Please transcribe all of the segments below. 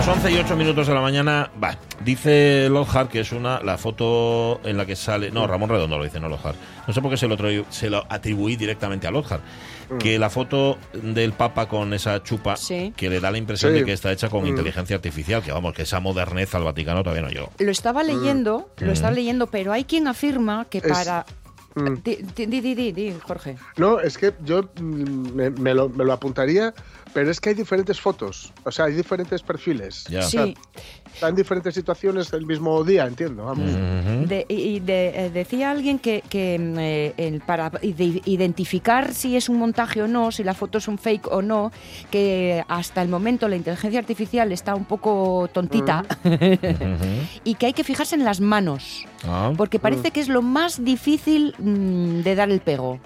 Las 11 y 8 minutos de la mañana, va, dice Lockhart que es una la foto en la que sale, no, Ramón Redondo lo dice, no Lockhart. No sé por qué se lo, se lo atribuí directamente a Lockhart. Que la foto del Papa con esa chupa Sí. que le da la impresión Sí. de que está hecha con Mm. inteligencia artificial, que vamos, que esa modernez al Vaticano todavía no llegó. Lo estaba leyendo, lo estaba leyendo, pero hay quien afirma que Es- para... Mm. Di, di, di, Jorge. No, es que yo mm, me, me lo, me lo apuntaría, pero es que hay diferentes fotos, o sea, hay diferentes perfiles. Sí, Están en diferentes situaciones el mismo día, entiendo. vamos. Ujú. de- y de- eh, decía alguien que, que, mm, eh, el- para ide- identificar si es un montaje o no, si la foto es un fake o no, que hasta el momento la inteligencia artificial está un poco tontita y que hay que fijarse en las manos, Ah, porque parece que es lo más difícil mm, de dar el pego.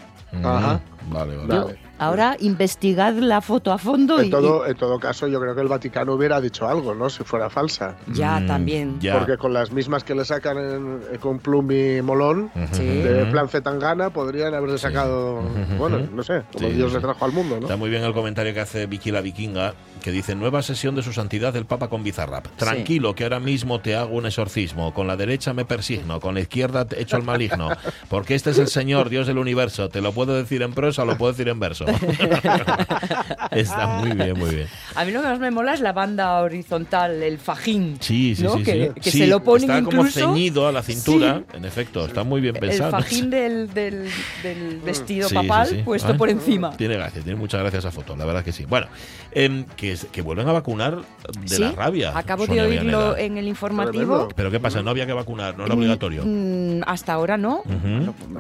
Ajá. Vale, vale. Vale. Ahora investigad la foto a fondo y, En todo, en todo caso, yo creo que el Vaticano hubiera dicho algo, ¿no? Si fuera falsa. y ya Mm, también. ya. Porque con las mismas que le sacan en- eh, con Plumbi Molón, Ujú. Sí. de plan Zetangana, podrían haberle sacado, bueno, no sé, como Sí, Dios le trajo al mundo, ¿no? Está muy bien el comentario que hace Vicky la Vikinga, que dice, nueva sesión de su santidad del Papa con Bizarrap. Tranquilo, que ahora mismo te hago un exorcismo. Con la derecha me persigno, con la izquierda te echo el maligno. Porque este es el Señor, Dios del universo. Te lo puedo decir en prosa, lo puedo decir en verso. Está muy bien, muy bien. A mí lo que más me mola es la banda horizontal, el fajín. Sí, sí, ¿no? sí. Que, sí. que Sí, se lo ponen Está como incluso ceñido a la cintura, Sí. en efecto. Está muy bien el pensado. fajín del, del- del vestido Sí, papal sí, sí. puesto Ah. por encima. Tiene gracia, tiene muchas gracias esa foto, la verdad que sí. Bueno, em, que, que vuelven a vacunar de Sí, la rabia. Acabo Sonia de oírlo en el informativo. Pero ¿qué pasa? No había que vacunar, no era obligatorio. Mm, hasta ahora no,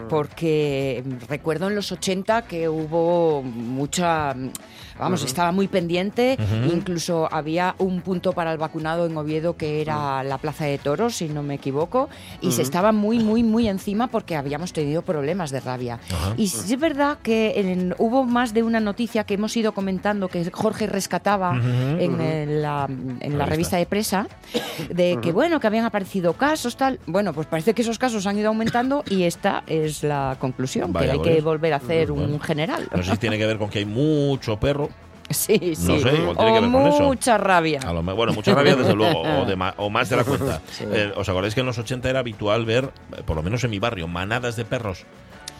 porque recuerdo en los 80 que hubo mucha... Vamos, estaba muy pendiente, incluso había un punto para el vacunado en Oviedo que era la Plaza de Toros, si no me equivoco, y se estaba muy, muy, muy encima porque habíamos tenido problemas de rabia. Y es verdad que en- hubo más de una noticia que hemos ido comentando que Jorge rescataba en, la, en la Revista. de presa, de que bueno, que habían aparecido casos, tal. Bueno, pues parece que esos casos han ido aumentando y esta es la conclusión, Vaya, que hay que volver a hacer un general. No sé si tiene que ver con que hay mucho perro. Sí, sí. No sé, igual tiene o que ver con eso. mucha rabia. A lo me- bueno, mucha rabia desde luego, o, de o más de la cuenta. Eh, ¿Os acordáis que en los 80 era habitual ver, eh, por lo menos en mi barrio, manadas de perros?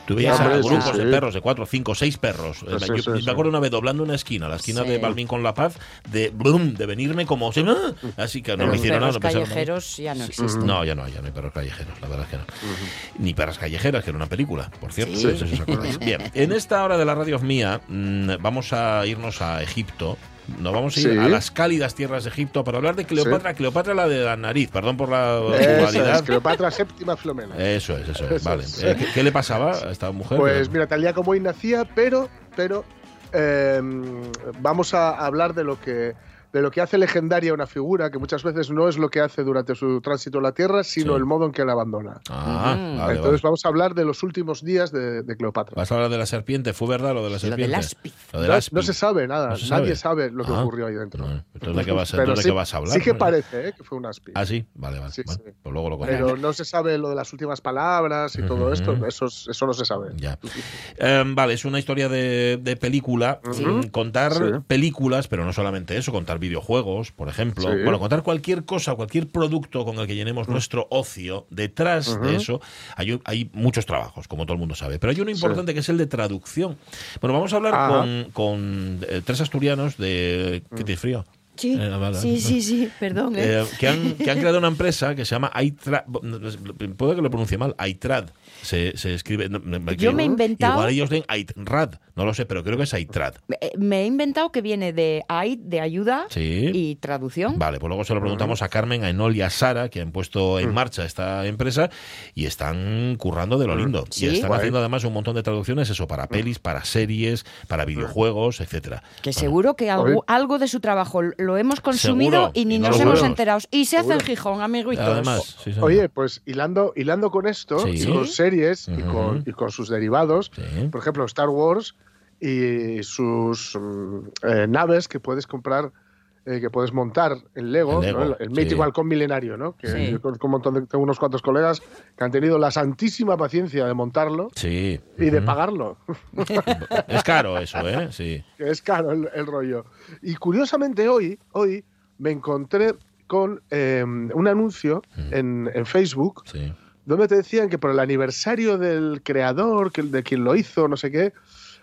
Tú veías a sí, grupos de perros, de cuatro, cinco, seis perros. Eh, Sí, yo sí, me sí. acuerdo una vez doblando una esquina, la esquina Sí. de Balvin con La Paz, de brum, de venirme como... ¡ah! Así que no me los hicieron nada. perros no pensaron nada. callejeros ya no existen. No, ya no, ya no hay perros callejeros, la verdad es que no. Ni perras callejeras, que era una película, por cierto. Sí. No sé si os acordáis. Bien, en esta hora de la radio mía mm, vamos a irnos a Egipto. Nos vamos a ir Sí. a las cálidas tierras de Egipto para hablar de Cleopatra. Cleopatra la de la nariz, perdón por la dualidad. Cleopatra séptima Filomena. Eso es, eso es. Eso Vale. es. Eh, ¿qué, qué le pasaba a esta mujer? Pues mira, tal día como hoy nacía, pero, pero eh, vamos a hablar de lo que de lo que hace legendaria una figura, que muchas veces no es lo que hace durante su tránsito en la Tierra, sino Sí. el modo en que la abandona. Ah, vale, Entonces vale. vamos a hablar de los últimos días de, de Cleopatra. Vas a hablar de la serpiente, ¿fue verdad lo de la Lo serpiente? del. Lo del No, áspiz. no se sabe nada, No se nadie sabe. sabe lo que Ah. ocurrió ahí dentro. No, entonces, ¿de qué vas, Pero sí, ¿de qué vas a hablar? Sí que parece ¿eh? que fue un aspi. Ah, sí, vale, vale. Sí, Bueno. Pues luego lo. Pero no se sabe lo de las últimas palabras y todo esto, eso, es- eso no se sabe. Ya. Em, vale, es una historia de, de película. Contar Sí. películas, pero no solamente eso, contar videojuegos, por ejemplo. Sí. Bueno, contar cualquier cosa, cualquier producto con el que llenemos nuestro ocio. Detrás de eso hay, hay muchos trabajos, como todo el mundo sabe. Pero hay uno importante que es el de traducción. Bueno, vamos a hablar Ajá. con, con, eh, tres asturianos de. ¿Qué tienes frío? Sí, Eh, vale, sí, sí, sí, perdón. ¿eh? Eh, que, han, que han creado una empresa que se llama iTrad. Puede que lo pronuncie mal. iTrad. Se, se escribe. Yo me he inventado- Igual ellos leen iTrad. No lo sé, pero creo que es iTrad. Eh, Me he inventado que viene de AID, de ayuda, Sí. y traducción. Vale, pues luego se lo preguntamos a Carmen, a Enol y a Sara, que han puesto en marcha esta empresa y están currando de lo lindo. Sí. Y están Guay. haciendo además un montón de traducciones, eso, para pelis, para series, para videojuegos, etcétera. Que seguro que algo, algo de su trabajo lo hemos consumido Seguro, y ni y no nos hemos enterado. Y se hace en. Gijón, amiguitos. Además, sí. Oye, pues hilando, hilando con esto, Sí. Y con y, con, y con sus derivados, Sí. por ejemplo, Star Wars y sus mm, eh, naves que puedes comprar, eh, que puedes montar en Lego, En Lego, ¿no? el, el sí. mítico halcón milenario, ¿no? Que Sí. yo conozco un montón de, tengo unos cuantos colegas que han tenido la santísima paciencia de montarlo Sí. y de pagarlo, Es caro eso, ¿eh? Sí. es caro el, el rollo. Y curiosamente hoy, hoy me encontré con eh, un anuncio en, en Facebook Sí. Donde te decían que por el aniversario del creador, que, de quien lo hizo, no sé qué,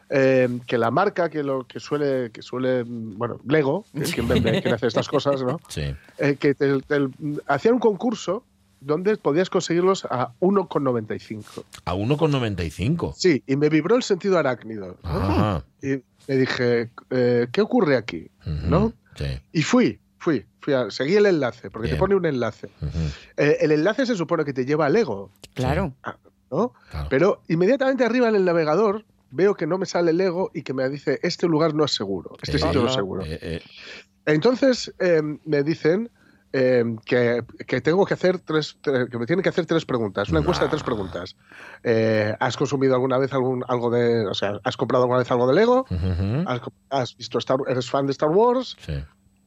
eh, que la marca que lo que suele, que suele, bueno, Lego, que es quien vende, quien hace estas cosas, ¿no? Sí. Eh, que te- te- hacían un concurso donde podías conseguirlos a 1,95. A 1,95. Sí, y me vibró el sentido arácnido. ¿no? Y me dije, eh, ¿qué ocurre aquí? ¿No? Sí. Y fui, fui, fui a, seguí el enlace, porque Bien. te pone un enlace. Eh, el enlace se supone que te lleva a Lego, Claro. ¿no? Claro. Pero inmediatamente arriba en el navegador veo que no me sale el Lego y que me dice, este lugar no es seguro, este Eh, sitio no es seguro. Eh, eh, Entonces eh, me dicen eh, que, que tengo que hacer tres, tre- que me tienen que hacer tres preguntas, una encuesta de tres preguntas. Eh, ¿Has consumido alguna vez algún, algo de, o sea, has comprado alguna vez algo de Lego? ujú. ¿Has, has visto Star, eres fan de Star Wars? Sí.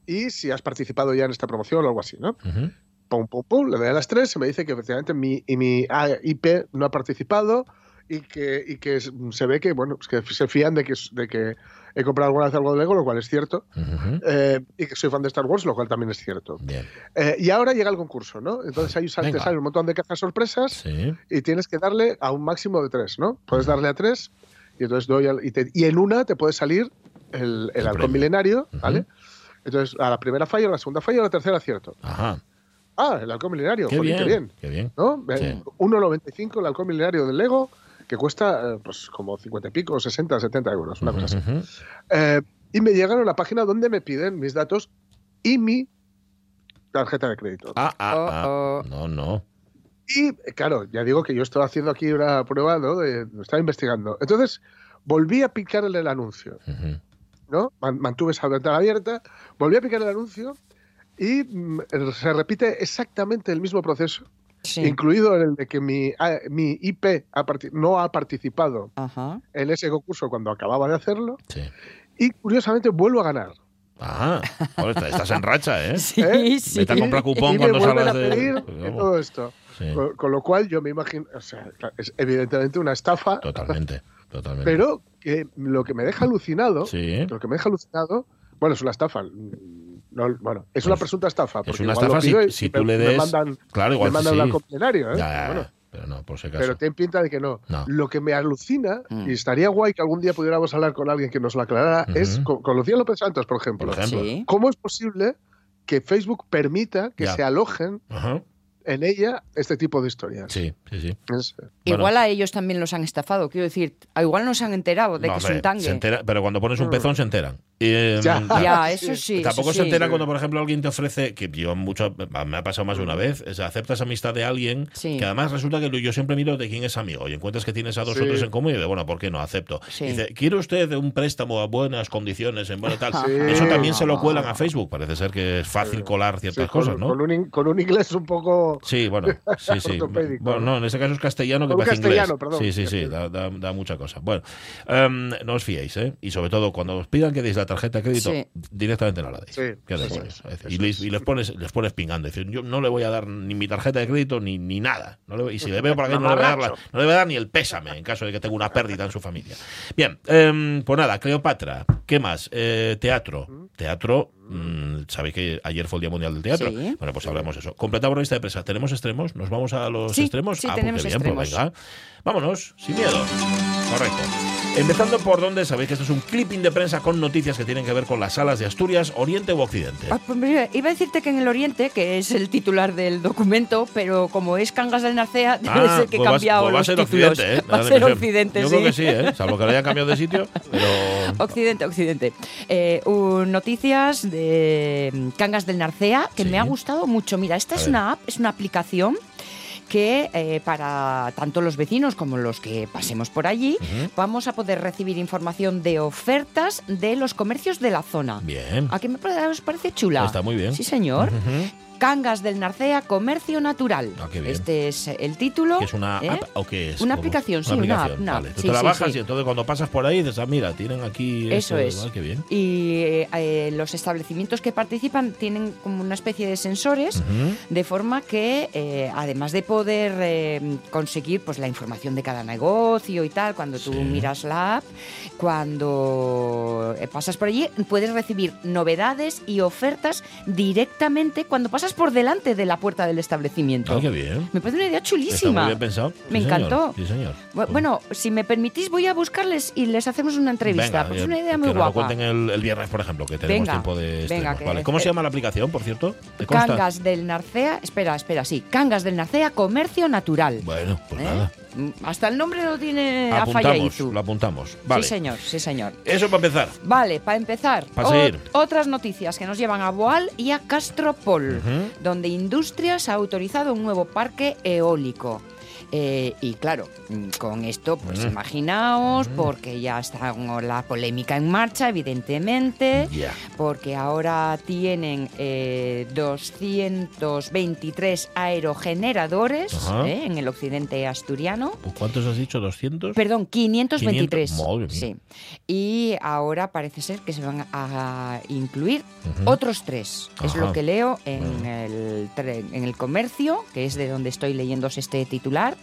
Y si has participado ya en esta promoción o algo así, ¿no? Ujú. pum, pum, pum, le doy a las tres y me dice que efectivamente mi, y mi IP no ha participado y que, y que se ve que, bueno, que se fían de que, de que he comprado alguna vez algo de Lego, lo cual es cierto, Ujú. eh, y que soy fan de Star Wars, lo cual también es cierto. Bien. Eh, y ahora llega el concurso, ¿no? Entonces ahí te sale un montón de cajas sorpresas Sí. y tienes que darle a un máximo de tres, ¿no? Puedes darle a tres y entonces doy al- y, te- y en una te puede salir el, el El halcón milenario. ¿vale? Entonces a la primera fallo, a la segunda fallo, a la tercera acierto. Ajá. Ah, el halcón milenario, Qué bien. qué bien. Qué bien. ¿no? Sí. Eh, 1,95 el halcón milenario del Lego, que cuesta eh, pues como 50 y pico, 60, 70 euros, una cosa así. Eh, y me llegan a la página donde me piden mis datos y mi tarjeta de crédito. Ah, ah, ah. No, no. Y eh, claro, ya digo que yo estoy haciendo aquí una prueba, ¿no? De, estaba investigando. Entonces, volví a picar en el anuncio, Ujú. ¿No? Man- Mantuve esa ventana abierta, volví a picar el anuncio y mm, se repite exactamente el mismo proceso, Sí. incluido el de que mi, ah, mi IP ha no ha participado Ajá. en ese concurso cuando acababa de hacerlo Sí. y curiosamente vuelvo a ganar. Ah, joder, estás- estás en racha, ¿eh? Sí, ¿Eh? sí. Vete a comprar cupón y cuando salgas de. pedir Pues todo esto. Sí, Con, con lo cual yo me imagino, o sea, es evidentemente una estafa, totalmente. Totalmente. pero que lo que me deja alucinado, Sí. lo que me deja alucinado, bueno, es una estafa. No, bueno, es una Pues, presunta estafa. es porque una igual lo estafa si- y- tú me- le me des- mandan, Claro, me igual mandan sí. concesionario, ¿eh? Ya, ya, Bueno, ya. Pero no, por si acaso. pero ten pinta de que no. No. Lo que me alucina, Mm. y estaría guay que algún día pudiéramos hablar con alguien que nos lo aclarara, es con, con Lucía López Santos, por ejemplo. Por ejemplo. Sí. ¿Cómo es posible que Facebook permita que Ya. se alojen Ajá. En ella este tipo de historias? Sí, sí, sí. Es- Bueno. Igual a ellos también los han estafado, quiero decir, a igual no se han enterado de No, que es un tangue. se entera- pero cuando pones un pezón se enteran. Eh, Ya. Ya, eso sí. Tampoco eso se sí. entera cuando, por ejemplo, alguien te ofrece, que yo mucho, me ha pasado más de una vez, es, aceptas amistad de alguien Sí. que además resulta que yo siempre miro de quién es amigo y encuentras que tienes a dos Sí. o tres en común y de bueno, ¿por qué no? Acepto. Sí. Dice, ¿quiere usted un préstamo a buenas condiciones en bueno tal? Sí. Eso también se lo cuelan a Facebook. Parece ser que es fácil colar ciertas sí, con- cosas, ¿no? Con un, in- con un inglés un poco. Sí, bueno, sí, sí. Ortopédico, Bueno, ¿no? en este caso es castellano que parece castellano, inglés. perdón. Sí, sí, sí, da, da- da mucha cosa. Bueno, em, no os fiéis, ¿eh? Y sobre todo, cuando os pidan que deis la tarjeta de crédito, Sí. directamente no la decir, eso y, les, es. y les pones, les pones pingando. Dicen, yo no le voy a dar ni mi tarjeta de crédito ni, ni nada. No le voy- y si le veo por aquí, no le, voy a dar la- no le voy a dar ni el pésame en caso de que tenga una pérdida en su familia. Bien, em, pues nada, Cleopatra. ¿Qué más? Eh, teatro. Teatro. Mm, Sabéis que ayer fue el Día Mundial del Teatro. Sí. Bueno, pues hablamos de eso. Completamos la lista de presa. ¿Tenemos extremos? ¿Nos vamos a los Sí, extremos? sí, ah, tenemos pues bien, pues venga. Vámonos, sin miedo. Correcto. Empezando por donde sabéis que esto es un clipping de prensa con noticias que tienen que ver con las salas de Asturias, Oriente u Occidente. Ah, pues mira, iba a decirte que en el Oriente, que es el titular del documento, pero como es Cangas del Narcea, debe Ah, ser que he pues va- cambiado pues va a los ser títulos. Occidente, ¿eh? Va a ser. Occidente, Yo sí. creo que sí, ¿eh? Salvo que lo hayan cambiado de sitio, pero... Occidente, Occidente. Eh, un- noticias de mm, Cangas del Narcea que Sí. me ha gustado mucho. Mira, esta A es ver. una app, es una aplicación que eh, para tanto los vecinos como los que pasemos por allí vamos a poder recibir información de ofertas de los comercios de la zona. Bien. ¿A qué me parece chula? Está muy bien. Sí, señor. Cangas del Narcea, Comercio Natural. Ah, qué bien. Este es el título. ¿Que es una ¿eh? app o qué es? Una ¿Cómo? aplicación, sí, una app, una Vale. Tú Sí, te la bajas sí. y entonces cuando pasas por ahí dices, ah, mira, tienen aquí... Eso esto". es. Ah, qué bien. Y eh, eh, los establecimientos que participan tienen como una especie de sensores, de forma que, eh, además de poder eh, conseguir pues, la información de cada negocio y tal, cuando tú miras la app, cuando eh, pasas por allí, puedes recibir novedades y ofertas directamente cuando pasas por delante de la puerta del establecimiento. Ah, qué bien. Me parece una idea Está chulísima. muy bien pensado. Me Sí, señor. encantó. Sí, señor. Bu- Bueno, si me permitís, voy a buscarles y les hacemos una entrevista, Venga, porque es eh, una idea que muy nos lo guapa. cuenten el, el viernes, por ejemplo, que tenemos Venga, tiempo de venga, estrenos. que- Vale. ¿Cómo se llama la aplicación, por cierto? ¿Te? Cangas del Narcea, espera, espera, sí, Cangas del Narcea Comercio Natural. Bueno, pues ¿Eh? nada. Mm, Hasta el nombre lo tiene a Apuntamos, lo apuntamos. Vale. Sí, señor, sí, señor. Eso para empezar. Vale, para empezar, Pa' seguir. otras noticias que nos llevan a Boal y a Castropol, donde Industrias ha autorizado un nuevo parque eólico. Eh, y claro, mm, con esto, pues Mm. imaginaos, porque ya está la polémica en marcha, evidentemente, porque ahora tienen eh, 223 aerogeneradores eh, en el occidente asturiano. ¿Cuántos has dicho? ¿200? Perdón, 523. 500, madre mía. Sí. Y ahora parece ser que se van a incluir otros tres. Es lo que leo en, el, en el comercio, que es de donde estoy leyéndose este titular.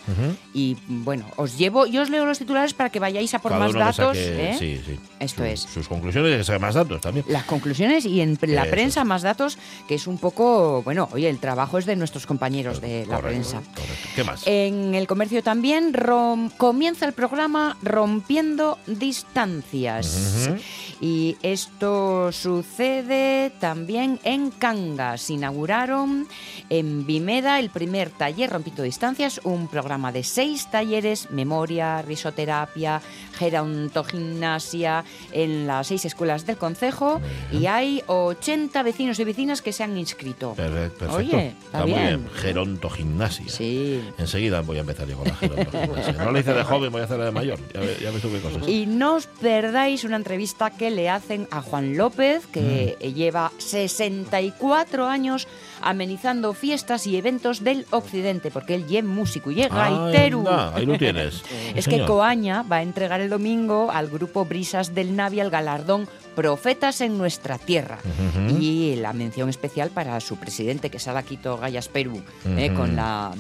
Y bueno, os llevo, yo os leo los titulares para que vayáis a por Cada más datos. saque- ¿eh? Sí, sí. Esto Su- es. Sus conclusiones y que más datos también. Las conclusiones y en la Eso prensa es. más datos, que es un poco, bueno, oye, el trabajo es de nuestros compañeros de la Correcto, prensa. correcto. ¿Qué más? En el comercio también rom- comienza el programa Rompiendo Distancias. Ujú. Y esto sucede también en Cangas. Inauguraron en Vimeda el primer taller Rompiendo Distancias, un programa de seis talleres, memoria, risoterapia, gerontogimnasia, en las seis escuelas del concejo. Y hay 80 vecinos y vecinas que se han inscrito. Perfecto. perfecto. Oye, está muy bien. bien. Gerontogimnasia. Sí. Enseguida voy a empezar yo con la gerontogimnasia. No la hice de joven, voy a hacerla de mayor. Ya, ya qué cosas. Y no os perdáis una entrevista que le hacen a Juan López, que Mm. lleva 64 años amenizando fiestas y eventos del occidente, porque él es músico y es gaitero. Anda, ahí lo tienes. Es que. Coaña va a entregar el domingo al grupo Brisas del Navia el galardón Profetas en nuestra tierra. Y la mención especial para su presidente, que es Alaquito Gallas Perú, eh, con la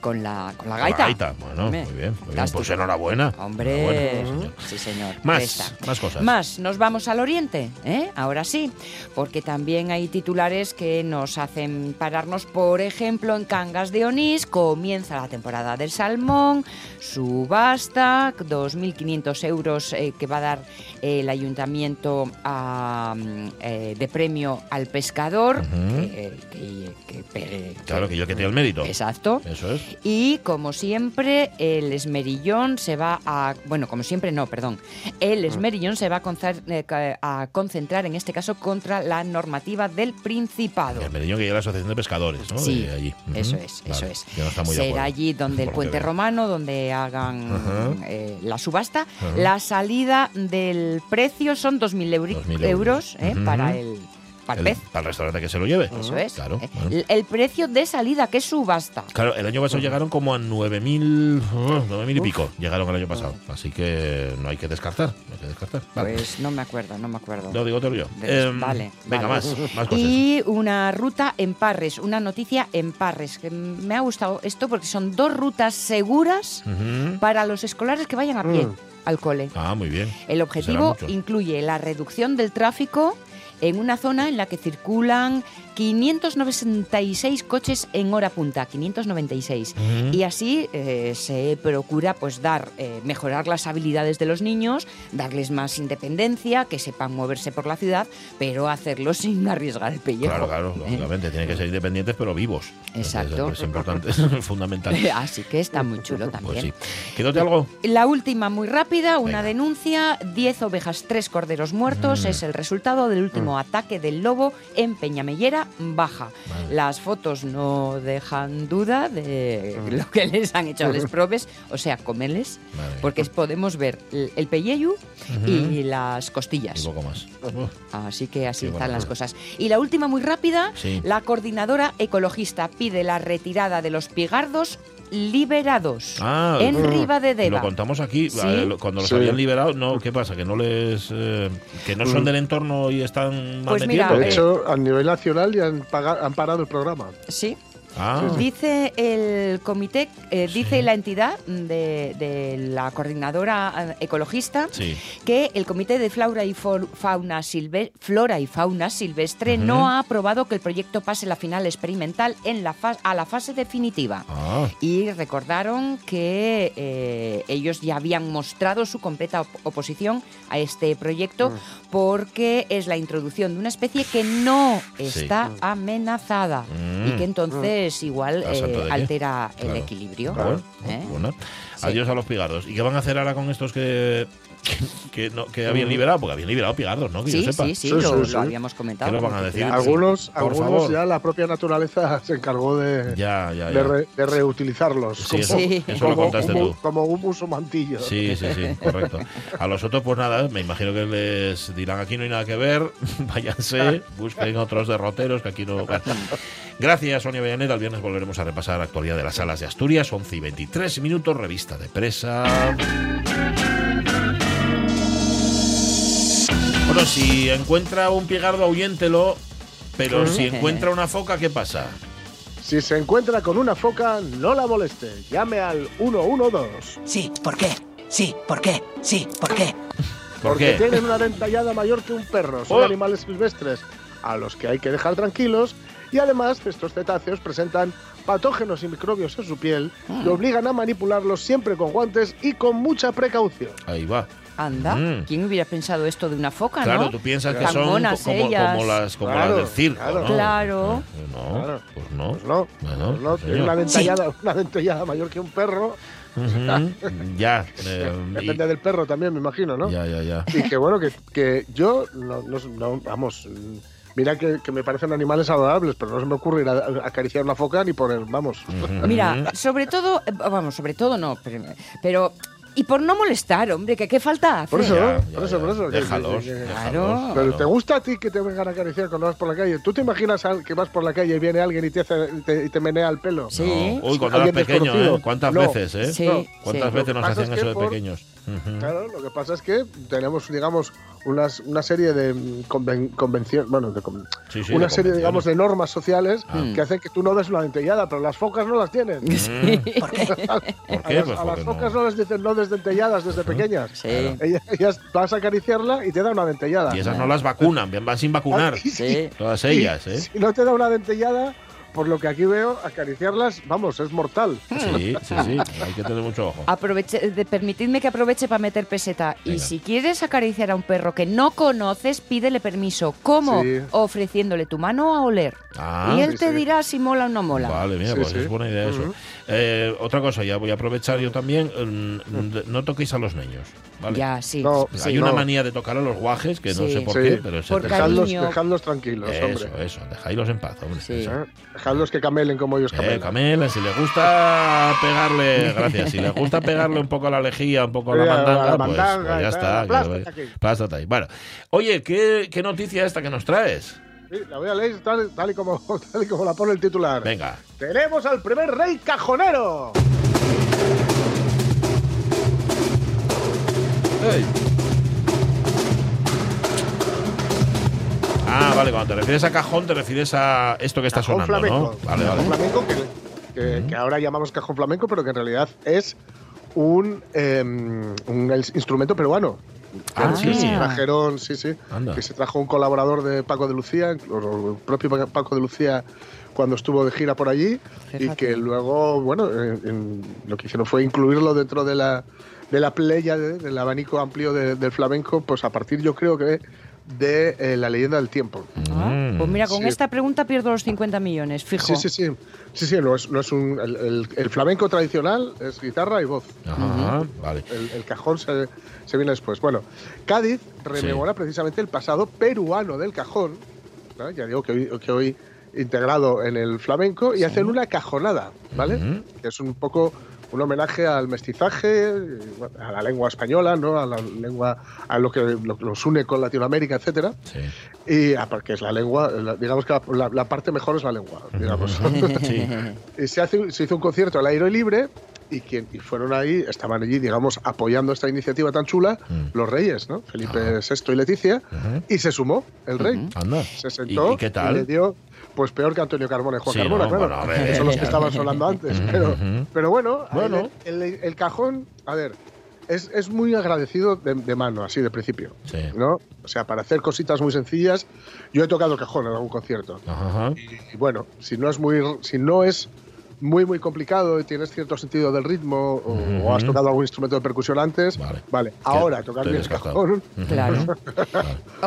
con la con la La gaita. Bueno, Hombre, muy bien. Muy bien. Pues enhorabuena. Hombre, Enhorabuena, señor. sí señor. Más, más cosas. Más, nos vamos al oriente, ¿eh? ahora sí, porque también hay titulares que nos hacen pararnos, por ejemplo, en Cangas de Onís, comienza la temporada del salmón, subasta, 2.500 euros eh, que va a dar el ayuntamiento a, mm, eh, de premio al pescador. Ujú. que- que- que- que- Claro, que yo que tiene el mérito. Exacto. Eso es. Y como siempre, el esmerillón se va a. Bueno, como siempre, no, perdón. El esmerillón se va a, eh, a concentrar, en este caso, contra la normativa del Principado. El Medellín que llega a la Asociación de Pescadores, ¿no? Sí, De allí. Eso es, eso es. no Será allí donde el puente romano, donde hagan eh, la subasta. La salida del precio son 2.000 euri- 2.000 euros, euros. eh, para el, el El- pez. Para el restaurante que se lo lleve. Eso es. Claro. eh. bueno. El, el precio de salida, que es subasta. Claro, el año pasado llegaron como a 9.000 uh, 9.000 y pico. Llegaron el año pasado. Así que no hay que descartar. No hay que descartar. Vale. Pues no me acuerdo, no me acuerdo. Lo digo, te lo digo. De- Em, vale, Venga, vale. más. Más cosas. Y una ruta en Parres, una noticia en Parres. Que me ha gustado esto porque son dos rutas seguras para los escolares que vayan a pie Mm. al cole. Ah, muy bien. El objetivo incluye la reducción del tráfico en una zona en la que circulan 596 coches en hora punta, 596. Ujú. Y así eh, se procura pues dar, eh, mejorar las habilidades de los niños, darles más independencia, que sepan moverse por la ciudad, pero hacerlo sin arriesgar el pellejo. Claro, claro, ¿eh? lógicamente. Tienen que ser independientes, pero vivos. Exacto. Es, es importante, es fundamental. Así que está muy chulo Pues también. sí. ¿Quedóte algo? La última, muy rápida, una Venga. denuncia, 10 ovejas, 3 corderos muertos, Mm. es el resultado del último ataque del lobo en Peñamellera, baja. Vale. Las fotos no dejan duda de lo que les han hecho a los probes, o sea, comerles, Vale. porque podemos ver el, el pelleyu y las Y costillas. poco más. Así que así Qué están las cosas. Y la última, muy rápida, Sí. la coordinadora ecologista pide la retirada de los pigardos liberados Ah, en mm. Riva de Lo Deva. contamos aquí, Sí. eh, lo- cuando los Sí. habían liberado, no, ¿qué pasa? Que no les eh, que no son del entorno y están mal Pues mira, De hecho, a nivel nacional ya han, paga- han parado el programa. Sí, Ah, Dice el comité, eh, dice la entidad de, de la coordinadora eh, ecologista sí. que el comité de flora y fauna silve- flora y fauna silvestre no ha aprobado que el proyecto pase la final experimental en la fa- a la fase definitiva. Ah, Y recordaron que eh, ellos ya habían mostrado su completa op- oposición a este proyecto porque es la introducción de una especie que no Sí. está amenazada y Mm. que entonces igual ¿A santo eh, altera el equilibrio. ¿eh? bueno. Sí. Adiós a los pigardos. ¿Y qué van a hacer ahora con estos que, que, no, que habían liberado? Porque habían liberado pigardos, ¿no? Que Sí, yo sepa. sí, sí, Sí, lo, sí, lo habíamos comentado. ¿Qué nos van como a decir? Algunos, por algunos favor. ya la propia naturaleza se encargó de, Ya, ya, de, ya. re- de reutilizarlos. Sí, como, eso, Sí. eso lo como, contaste como, tú. como humus o mantillo. Sí, sí, sí, correcto. A los otros, pues nada, me imagino que les dirán aquí no hay nada que ver, váyanse, busquen otros derroteros que aquí no. Gracias, Sonia Bellanet. El viernes volveremos a repasar la actualidad de las salas de Asturias. 11 y 23 minutos, revista de presa. Si encuentra un pigardo, ahuyéntelo. Pero si encuentra una foca, ¿qué pasa? Si se encuentra con una foca, no la moleste. Llame al 112. Sí, ¿por qué? Sí, ¿por qué? Sí, ¿por qué? ¿Por porque qué? tienen una dentallada mayor que un perro. Son Oh. animales silvestres a los que hay que dejar tranquilos. Y además, estos cetáceos presentan patógenos y microbios en su piel Mm. que obligan a manipularlos siempre con guantes y con mucha precaución. Ahí va. Anda, Mm. ¿quién hubiera pensado esto de una foca, Claro, no? tú piensas que son como, ellas. como las, como Claro, las del circo, claro. ¿no? Claro. No, Claro. pues no. Pues no, Bueno, pues no, sí, tiene señor. una dentallada, una dentallada mayor que un perro. Ya. eh, y- Depende del perro también, me imagino, ¿no? Ya, ya, ya. Y que bueno, que, que yo, no, no- no- vamos, mira que, que me parecen animales adorables, pero no se me ocurre ir a, a acariciar una foca ni poner, vamos. Mira, sobre todo, eh, vamos, sobre todo no, pero, pero- y por no molestar, hombre, que qué falta hace. Por eso, Ya, ¿no? ya, por eso, ya. por eso. Déjalos, que- que- déjalos, Claro. Pero. ¿te gusta a ti que te vengan a acariciar cuando vas por la calle? ¿Tú te imaginas al- que vas por la calle y viene alguien y te, hace, y te, y te menea el pelo? Sí. No. Uy, cuando eras pequeño. ¿eh? ¿Cuántas No. veces, eh? Sí. ¿Cuántas sí. veces nos hacían es eso de por- pequeños? Claro, lo que pasa es que tenemos, digamos, unas, una serie de conven, convenciones, bueno, de Sí, sí, una de serie, digamos, de normas sociales Ah. que hacen que tú no ves una dentellada, pero las focas no las tienen. Mm, ¿Por qué? ¿Por A qué? las, Pues a las focas no. no les dicen no des dentelladas desde pequeñas. Sí. Ellas, ellas vas a acariciarla y te da una dentellada. Y esas no las vacunan, van sin vacunar. Todas ellas, ¿eh? Si no te da una dentellada, por lo que aquí veo, acariciarlas, vamos, es mortal. Sí, sí, sí. Hay que tener mucho ojo. Aproveche, de- permitidme que aproveche para meter peseta. Y si quieres acariciar a un perro que no conoces, pídele permiso. ¿Cómo? Sí. Ofreciéndole tu mano a oler. Ah, y él sí, te sí. dirá si mola o no mola. Vale, mira, Sí, pues sí. es buena idea eso. Eh, otra cosa, ya voy a aprovechar yo también. mm, No toquéis a los niños. ¿vale? Ya, sí. No, sí. Hay una no. manía de tocar a los guajes que no sé por Sí. qué, pero se Por te- cariño. Dejadlos, dejadlos tranquilos, Eso, hombre. eso, dejáislos en paz, hombre. Sí. eso. ¿Eh? Dejadlos que camelen como ellos Eh, camelan. Camela, si le gusta pegarle, gracias, si le gusta pegarle un poco a la lejía, un poco a la mandanga, pues, mandanga pues ya está. aplástate que- aquí. aplástate ahí. Bueno, oye, ¿qué, ¿qué noticia esta que nos traes? Sí, la voy a leer tal, tal y como, tal y como la pone el titular. Venga. Tenemos al primer rey cajonero. Ah, vale, cuando te refieres a cajón, te refieres a esto que está Cajón sonando, flamenco. ¿no? Vale, Cajón vale. flamenco que, que- que ahora llamamos cajón flamenco, pero que en realidad es un, em, un instrumento peruano. Ah, que sí. se trajeron, sí, sí. Anda. Que se trajo un colaborador de Paco de Lucía, el propio Paco de Lucía cuando estuvo de gira por allí y que luego, bueno, en- en- lo que hicieron fue incluirlo dentro de la, de la playa de- del abanico amplio de- del flamenco, pues a partir yo creo que de eh, la leyenda del tiempo. Ah, pues mira, con Sí. esta pregunta pierdo los 50 millones, fijo. Sí, sí, sí. Sí, sí, no es, no es un, el, el- el flamenco tradicional es guitarra y voz. Ajá, vale. El, el cajón se, se viene después. Bueno, Cádiz rememora precisamente el pasado peruano del cajón. ¿no? Ya digo que hoy, que hoy integrado en el flamenco y hacen una cajonada, ¿vale? Que es un poco un homenaje al mestizaje, a la lengua española, ¿no? A la lengua, a lo que los une con Latinoamérica, etcétera. Sí. Y aparte que es la lengua, la- digamos que la, la parte mejor es la lengua, digamos. Sí. Y se, hace, se hizo un concierto al aire libre y, quien, y fueron ahí, estaban allí, digamos, apoyando esta iniciativa tan chula, Mm. los reyes, ¿no? Felipe Ah. VI y Leticia, Ujú. y se sumó el rey. Anda. Se sentó ¿Y, y qué tal? le dio, pues peor que Antonio Carmona y Juan Sí, Carmona, ¿no? claro. Bueno, que son los que estaban sonando antes. Pero, pero bueno, Bueno. El, el- el cajón, a ver, es, es muy agradecido de, de mano, así de principio. Sí. ¿no? O sea, para hacer cositas muy sencillas, yo he tocado cajón en algún concierto. Ajá. Y bueno, si no es muy, si no es muy muy complicado y tienes cierto sentido del ritmo o, o has tocado algún instrumento de percusión antes, Vale. vale. Ahora tocar bien el cajón. Claro.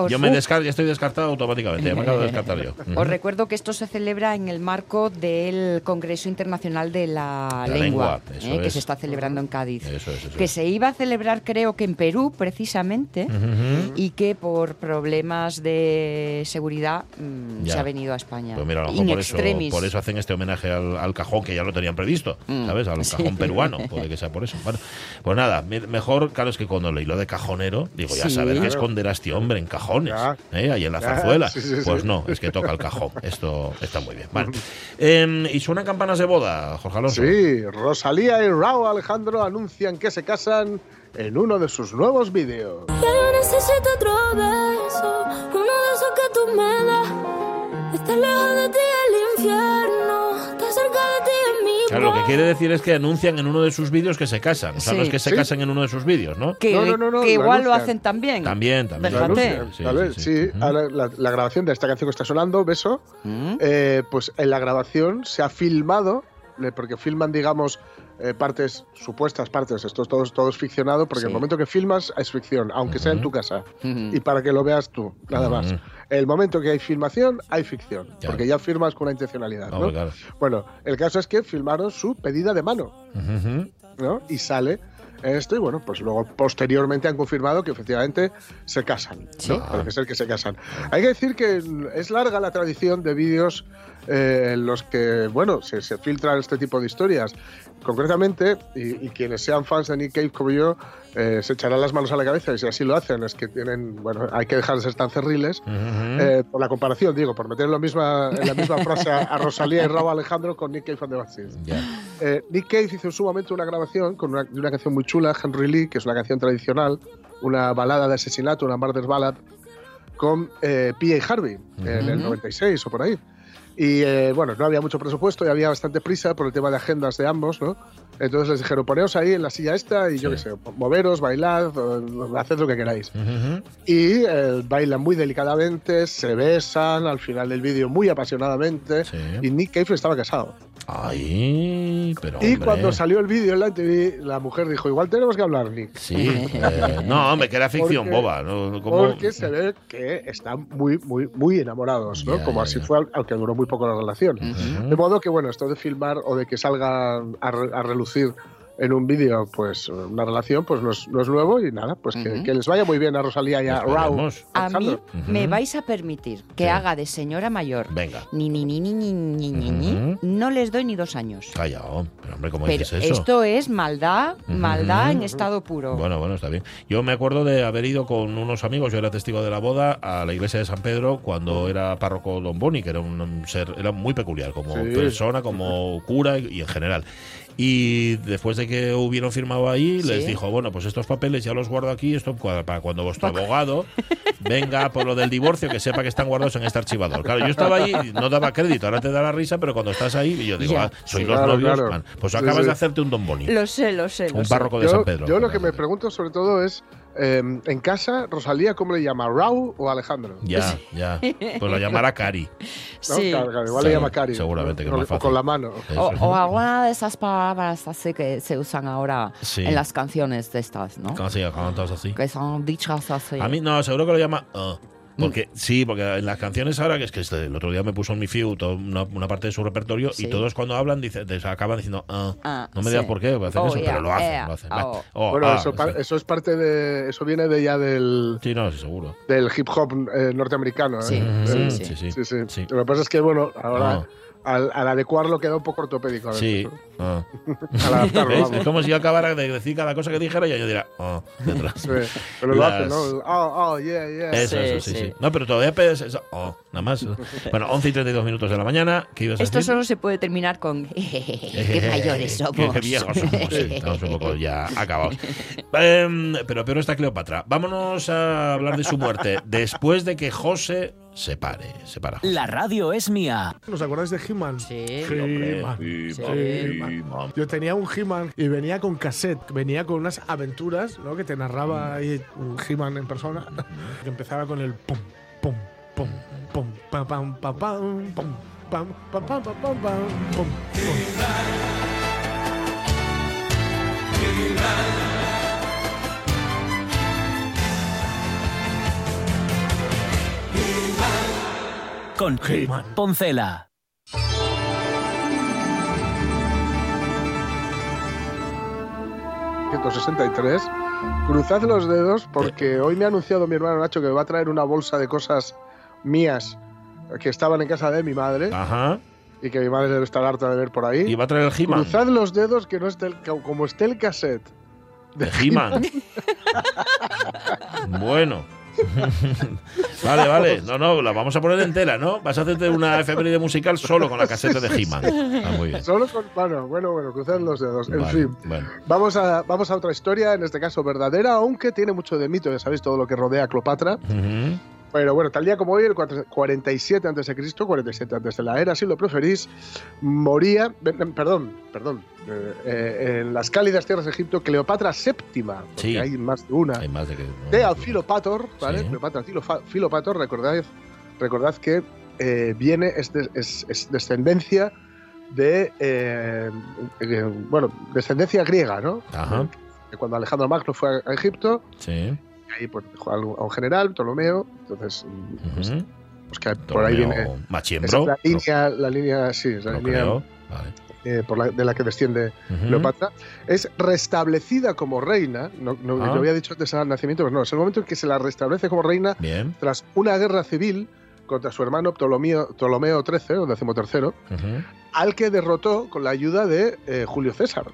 Yo me fu- descar- estoy descartado automáticamente, ya me acabo de descartar yo. Os recuerdo que esto se celebra en el marco del Congreso Internacional de la, La Lengua, eh, que se está celebrando en Cádiz. Eso es, eso que es. se iba a celebrar creo que en Perú precisamente y que por problemas de seguridad mm, se ha venido a España. Pues mira, a lo mejor por eso, extremis. por eso hacen este homenaje al, al cajón que ya lo tenían previsto, Mm. ¿sabes? Al cajón peruano, puede que sea por eso. Bueno, pues nada, me- mejor, claro, es que cuando leí lo de cajonero, digo, ya Sí. saber qué Claro. esconderá este hombre en cajones. ¿eh? ahí en la zarzuela. sí, sí, sí. Pues no, es que toca el cajón. Esto está muy bien. Vale. Em, y suenan campanas de boda, Jorge Alonso. Sí, Rosalía y Raúl Alejandro anuncian que se casan en uno de sus nuevos vídeos. Yo necesito otro beso, uno de esos que tú me das. Estar lejos de ti el infierno, Claro, lo que quiere decir es que anuncian en uno de sus vídeos que se casan. O sea, no es que se Sí. casen en uno de sus vídeos, ¿no? que, No, no, no, no, que lo igual lo hacen también. También, también. Sí, ¿sabes? sí, Sí, ahora la, la grabación de esta canción que está sonando, Beso, Mm. eh, pues en la grabación se ha filmado, le- porque filman, digamos, eh, partes, supuestas partes, esto es todo, todo es ficcionado, porque Sí. el momento que filmas es ficción, aunque sea en tu casa, y para que lo veas tú, nada más. El momento que hay filmación, hay ficción, Ya. porque ya firmas con una intencionalidad. ¿no? Hombre, claro. Bueno, el caso es que filmaron su pedida de mano. ¿no? Y sale esto y bueno, pues luego posteriormente han confirmado que efectivamente se casan, Sí. ¿no? Parece ser que se casan. Hay que decir que es larga la tradición de vídeos eh, en los que, bueno, se, se filtran este tipo de historias. Concretamente, y, y quienes sean fans de Nick Cave como yo, eh, se echarán las manos a la cabeza y si así lo hacen, es que tienen, bueno, hay que dejar de ser tan cerriles. Eh, por la comparación, digo, por meter en, lo misma, en la misma frase a, Rosalía y Raúl Alejandro con Nick Cave and the. Ya. Eh, Nick Cave hizo en su momento una grabación con una, de una canción muy chula, Henry Lee, que es una canción tradicional, una balada de asesinato, una murder ballad, con P.A. Harvey en el Ujú. 96 o por ahí. Y eh, bueno, no había mucho presupuesto y había bastante prisa por el tema de agendas de ambos, ¿no? Entonces les dijeron, poneos ahí en la silla esta y yo Sí. qué sé, moveros, bailad, haced lo que queráis. Ujú. Y eh, bailan muy delicadamente, se besan al final del vídeo muy apasionadamente. Sí. Y Nick Cave estaba casado. Ay, pero. Y hombre. cuando salió el vídeo en la TV, la mujer dijo, igual tenemos que hablar, Nick. Sí. eh, no, hombre, que era ficción Porque- boba. ¿no? Como- Porque se ve que están muy, muy, muy enamorados, ¿no? Ya, Como ya, así ya. fue, aunque duró muy poco la relación. De modo que, bueno, esto de filmar o de que salga a, re- a relucir en un vídeo pues una relación, pues no es, no es nuevo y nada, pues que, uh -huh. que, les vaya muy bien a Rosalía y a Raúl. A mí uh -huh. me vais a permitir que sí. haga de señora mayor. Venga. Ni, ni, ni, ni, ni, ni, ni, ni. Uh -huh. No les doy ni dos años. Callao. Pero hombre, ¿cómo Pero dices eso? Esto es maldad, maldad en estado puro. Bueno, bueno, está bien. Yo me acuerdo de haber ido con unos amigos, yo era testigo de la boda, a la iglesia de San Pedro cuando era párroco Don Boni, que era un ser, era muy peculiar como sí. persona, como cura y, y en general. Y después de que hubieron firmado ahí, les dijo, bueno, pues estos papeles ya los guardo aquí, esto para cuando vuestro abogado venga por lo del divorcio, que sepa que están guardados en este archivador. Claro, yo estaba ahí no daba crédito, ahora te da la risa, pero cuando estás ahí, yo digo, Ya, ah, sois sí. los Claro, novios, claro. man, pues acabas sí. de hacerte un Don Boni. Lo sé, lo sé. lo Un sé. párroco de Yo, San Pedro. yo lo que me pregunto sobre todo es, eh, en casa, Rosalía, ¿cómo le llama? ¿Raúl o Alejandro? Ya, ya. Pues lo llamará Cari. ¿No? Sí. Claro, claro, igual Sí, le llama Cari. seguramente que es O- más o fácil. con la mano. O, o alguna de esas palabras así que se usan ahora Sí. en las canciones de estas, ¿no? ¿Cómo se llama? ¿Cómo estás así? Que son dichas así. A mí no, seguro que lo llama. uh, Porque sí, porque en las canciones ahora, que es que este- el otro día me puso en mi toda una, una parte de su repertorio Sí. y todos cuando hablan dice, des- acaban diciendo, ah, Ah, no me digas sí. por qué, hacen Oh, eso, yeah, pero lo hacen, yeah, lo hacen. oh. Oh, Bueno, ah, eso, sí. eso es parte de. Eso viene de ya del, Sí, no, sí, seguro. del hip hop eh, norteamericano. ¿eh? Sí, Mm, sí, sí, sí. sí. Sí, sí. Sí. Lo que pasa es que, bueno, ahora No. al, al adecuarlo queda un poco ortopédico. A Sí. ah. Al adaptarlo. Es como si yo acabara de decir cada cosa que dijera y yo diría, oh, detrás. Sí, Pero lo Las- ¿no? Oh, oh, yeah, yeah. Eso, Sí, eso, sí, sí, sí. No, pero todavía pedes eso. Oh, nada más. Bueno, 11 y 32 minutos de la mañana. ¿Qué ibas a Esto decir? solo se puede terminar con qué mayores somos. Qué, viejos somos. sí, estamos un poco ya acabados. Em, pero peor está Cleopatra. Vámonos a hablar de su muerte después de que José se pare. Se para. José. La radio es mía. ¿Os acordáis de He-Man? Sí. He-Man. Sí. He-Man. Yo tenía un He-Man y venía con cassette, venía con unas aventuras ¿no? que te narraba ahí un He-Man en persona, que empezaba con el pum, pum, pum, pum, pam, pam, pam, pam, pum, pam, pam, pam, pam, pam, pam, pum, pum. Con. Poncela. Mm. 163. Cruzad los dedos porque hoy me ha anunciado mi hermano Nacho que me va a traer una bolsa de cosas mías que estaban en casa de mi madre Ajá. y que mi madre debe estar harta de ver por ahí. Y va a traer el He-Man. Cruzad los dedos que no esté el, como esté el cassette. De He-Man. bueno. vale, vale. No, no, la vamos a poner entera, ¿no? Vas a hacerte una efeméride musical solo con la caseta de He-Man. Ah, muy bien. Solo con. Bueno, bueno, bueno, los dedos. En fin. bueno. Vamos a, vamos a otra historia, en este caso verdadera, aunque tiene mucho de mito, ya sabéis todo lo que rodea a Cleopatra. Pero bueno, tal día como hoy, el 47 a.C., 47 antes de la era, si lo preferís, moría, eh, perdón, perdón, eh, eh, en las cálidas tierras de Egipto, Cleopatra VII, Sí. hay más de una, Hay más de que. de Alfilopator, ¿vale? Sí. Cleopatra Filopator, recordad, recordad que eh, viene, es, de- es- es descendencia de, bueno, descendencia griega, ¿no? Ajá. Cuando Alejandro Magno fue a Egipto, Sí. Ahí pues dejó a un general, Ptolomeo, entonces pues, Ujú. pues que por ahí viene Machiembro. es la línea, la línea, sí, la No línea. Vale. eh, por la- de la que desciende Ujú. Cleopatra, es restablecida como reina, no, no- Ah. había dicho antes al nacimiento, pero no, es el momento en que se la restablece como reina Bien. tras una guerra civil contra su hermano Ptolomeo, Ptolomeo XIII, o XIII, Ujú. al que derrotó con la ayuda de eh, Julio César.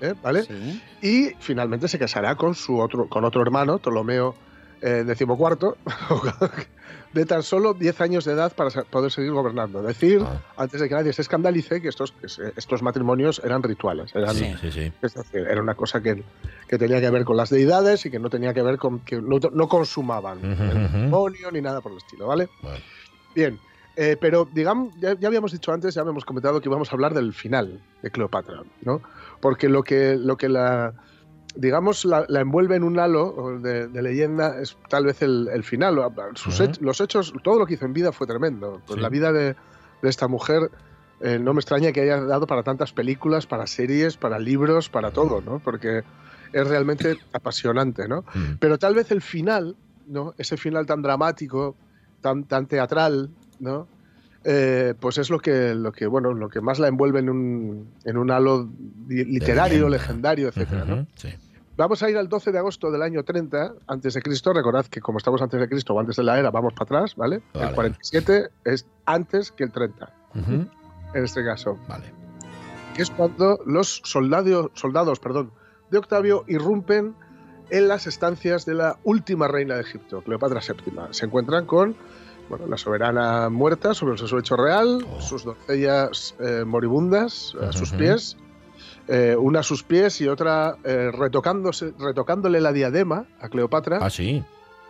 ¿Eh? ¿Vale? Sí. Y finalmente se casará con su otro, con otro hermano, Ptolomeo eh, XIV, de tan solo 10 años de edad para poder seguir gobernando. Es decir, Ah, antes de que nadie se escandalice, que estos, que estos matrimonios eran rituales. Eran, sí, sí, sí. es decir, era una cosa que, que tenía que ver con las deidades y que no tenía que ver con que no, no consumaban Ujú, el ni nada por el estilo, ¿vale? Bien, eh, pero digamos, ya, ya habíamos dicho antes, ya habíamos comentado que íbamos a hablar del final de Cleopatra, ¿no? Porque lo que, lo que la, digamos, la, la envuelve en un halo de, de leyenda es tal vez el, el final. Sus Ujú. hech- los hechos, todo lo que hizo en vida fue tremendo. Pues Sí. La vida de, de esta mujer eh, no me extraña que haya dado para tantas películas, para series, para libros, para todo, ¿no? Porque es realmente apasionante, ¿no? Mm. Pero tal vez el final, ¿no? Ese final tan dramático, tan, tan teatral, ¿no? Eh, pues es lo que, lo que, bueno, lo que más la envuelve en un, en un halo literario, legendario, etcétera, ¿no? Ujú, Sí. Vamos a ir al 12 de agosto del año 30 antes de Cristo. Recordad que como estamos antes de Cristo o antes de la era, vamos para atrás, ¿vale? Vale. El 47 es antes que el 30, Ujú. en este caso. Vale. que es cuando los soldados, soldados perdón, de Octavio irrumpen en las estancias de la última reina de Egipto, Cleopatra VII. Se encuentran con bueno, la soberana muerta sobre su hecho real, Oh. sus doncellas eh, moribundas a sus pies, eh, una a sus pies y otra eh, retocándose, retocándole la diadema a Cleopatra. Ah, sí.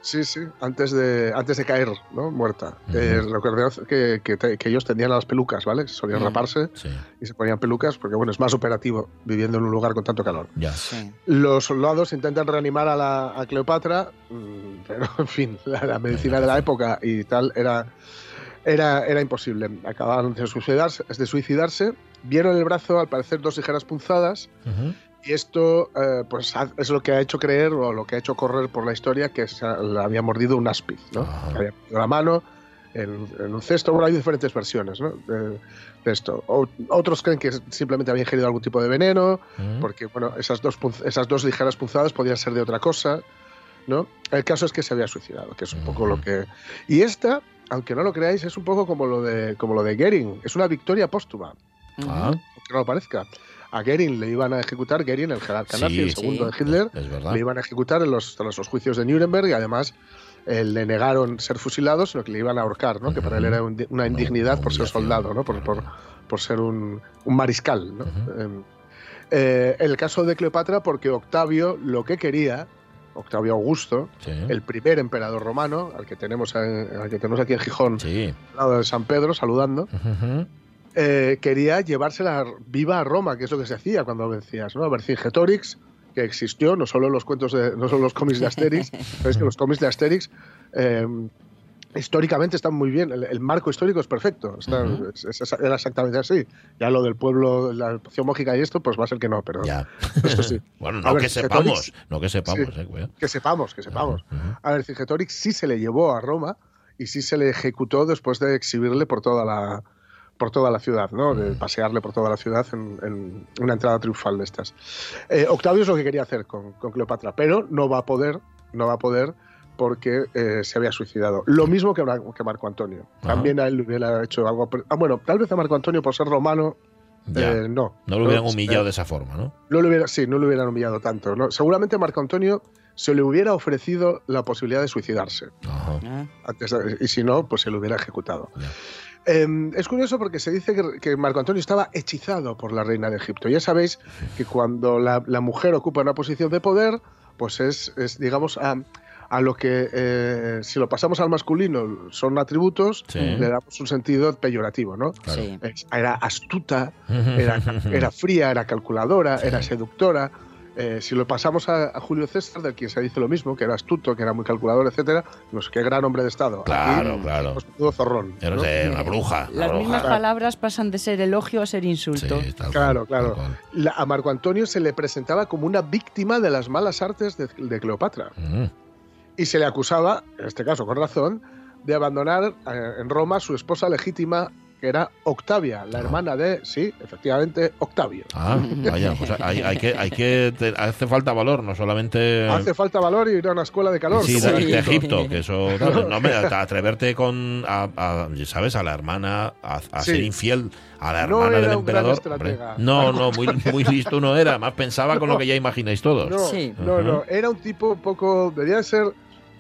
Sí, sí, antes de, antes de caer, ¿no? Muerta. Eh, recordad que, que te- que ellos tendían a las pelucas, ¿vale? Solían raparse Sí. y se ponían pelucas porque, bueno, es más operativo viviendo en un lugar con tanto calor. Ya. Sí. Los soldados intentan reanimar a, la, a Cleopatra, mm, pero, en fin, la, la medicina de la época y tal era, era, era imposible. Acababan de suicidarse, de suicidarse. Vieron el brazo, al parecer, dos ligeras punzadas. Y esto eh, pues es lo que ha hecho creer o lo que ha hecho correr por la historia que se le había mordido un áspiz, ¿no? Le había mordido la mano en, en un cesto. Bueno, hay diferentes versiones ¿no? de, de esto. O- otros creen que simplemente había ingerido algún tipo de veneno, Mm. porque bueno, esas dos, esas dos ligeras punzadas podían ser de otra cosa, ¿no? El caso es que se había suicidado, que es un poco lo que... Y esta, aunque no lo creáis, es un poco como lo de, como lo de Goering, es una victoria póstuma Ah, aunque no lo parezca. A Goering le iban a ejecutar, Goering, el general nazi, el segundo sí. de Hitler, le iban a ejecutar en los, tras los juicios de Nuremberg y además eh, le negaron ser fusilado, sino que le iban a ahorcar, ¿no? que para él era un- una indignidad por ser soldado, ¿no? por, por, por ser un, un mariscal. ¿no? Ujú. Eh, eh, el caso de Cleopatra, porque Octavio lo que quería, Octavio Augusto, Sí. el primer emperador romano, al que tenemos, eh, al que tenemos aquí en Gijón, Sí. al lado de San Pedro, saludando, Ujú. Eh, quería llevársela viva a Roma, que es lo que se hacía cuando vencías, ¿no? Vercingetorix, que existió, no solo en los cuentos de, no solo los cómics de Asterix, pero es que los cómics de Asterix eh, históricamente están muy bien, el, el marco histórico es perfecto, está- Ujú. es- es- era exactamente así. Ya lo del pueblo, la poción mágica y esto, pues va a ser que no, pero Ya. esto sí. Bueno, no ver, que sepamos, no que sepamos, Sí. eh. Que sepamos, que sepamos. Ujú. A Vercingetorix sí se le llevó a Roma y sí se le ejecutó después de exhibirle por toda la por toda la ciudad, ¿no? De pasearle por toda la ciudad en, en una entrada triunfal de estas. Eh, Octavio es lo que quería hacer con, con Cleopatra, pero no va a poder, no va a poder porque eh, se había suicidado. Lo mismo que, que Marco Antonio. Ajá. También a él le hubiera hecho algo. Ah, bueno, tal vez a Marco Antonio por ser romano, Ya. eh, no. no lo hubieran Eh, humillado de esa forma, ¿no? no le hubiera, sí, no le hubieran humillado tanto. ¿no? Seguramente Marco Antonio se le hubiera ofrecido la posibilidad de suicidarse. Ajá. Ah, Antes de- y si no, pues se lo hubiera ejecutado. Ya. Eh, es curioso porque se dice que, que Marco Antonio estaba hechizado por la reina de Egipto. Ya sabéis que cuando la, la mujer ocupa una posición de poder, pues es, es, digamos, a, a lo que, eh, si lo pasamos al masculino, son atributos, Sí. le damos un sentido peyorativo, ¿no? Claro. sí. Era astuta, era, era fría, era calculadora, Sí. era seductora. Eh, si lo pasamos a, a Julio César, del quien se dice lo mismo, que era astuto, que era muy calculador, etcétera, pues qué gran hombre de Estado. Claro, Aquí, claro. pues, menudo zorrón. Una bruja. una Las bruja. mismas palabras pasan de ser elogio a ser insulto. Sí, tal Claro, cual, claro. tal cual. La- a Marco Antonio se le presentaba como una víctima de las malas artes de, de Cleopatra. Ujú. Y se le acusaba, en este caso con razón, de abandonar eh, en Roma su esposa legítima, que era Octavia, la Ah. hermana de, sí, efectivamente, Octavio. Ah, vaya, pues hay, hay que, hay que, te- hace falta valor, no solamente Hace falta valor y ir a una escuela de calor. sí, de, de Egipto, que eso, claro, no, hombre, a- atreverte con, a, a, ¿sabes? A la hermana, a, a Sí. ser infiel a la No hermana era del un gran emperador. hombre. no, no, muy, muy listo no era, más pensaba con lo que ya imagináis todos. No, Sí. no, no, era un tipo un poco, debía de ser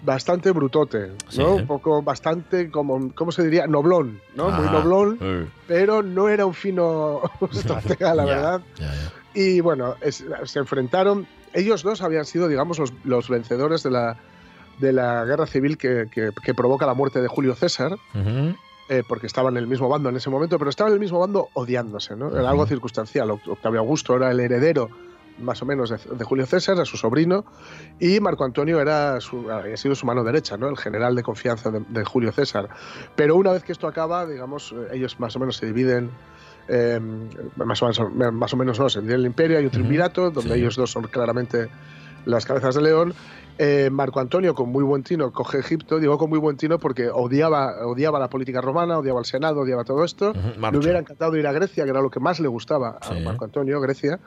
bastante brutote, ¿no? Sí. Un poco bastante, como, ¿cómo se diría? Noblón, ¿no? Muy Ah, noblón, eh, pero no era un fino estratega, la verdad. ya, ya. Y bueno, es- se enfrentaron. Ellos dos habían sido, digamos, los, los vencedores de la, de la guerra civil que, que- que provoca la muerte de Julio César, Ujú. eh, porque estaban en el mismo bando en ese momento, pero estaban en el mismo bando odiándose, ¿no? Era algo circunstancial. Oct- Octavio Augusto era el heredero, más o menos, de, de Julio César, era su sobrino, y Marco Antonio era su, había sido su mano derecha, ¿no? El general de confianza de, de Julio César. Pero una vez que esto acaba, digamos, eh, ellos más o menos se dividen. eh, más, o menos, más o menos no, se divide el imperio, hay un triunvirato, donde Sí. ellos dos son claramente las cabezas de león. Eh, Marco Antonio, con muy buen tino, coge Egipto. Digo con muy buen tino porque odiaba, odiaba la política romana, odiaba el Senado, odiaba todo esto. Le marcha. hubiera encantado ir a Grecia, que era lo que más le gustaba a Sí. Marco Antonio, Grecia,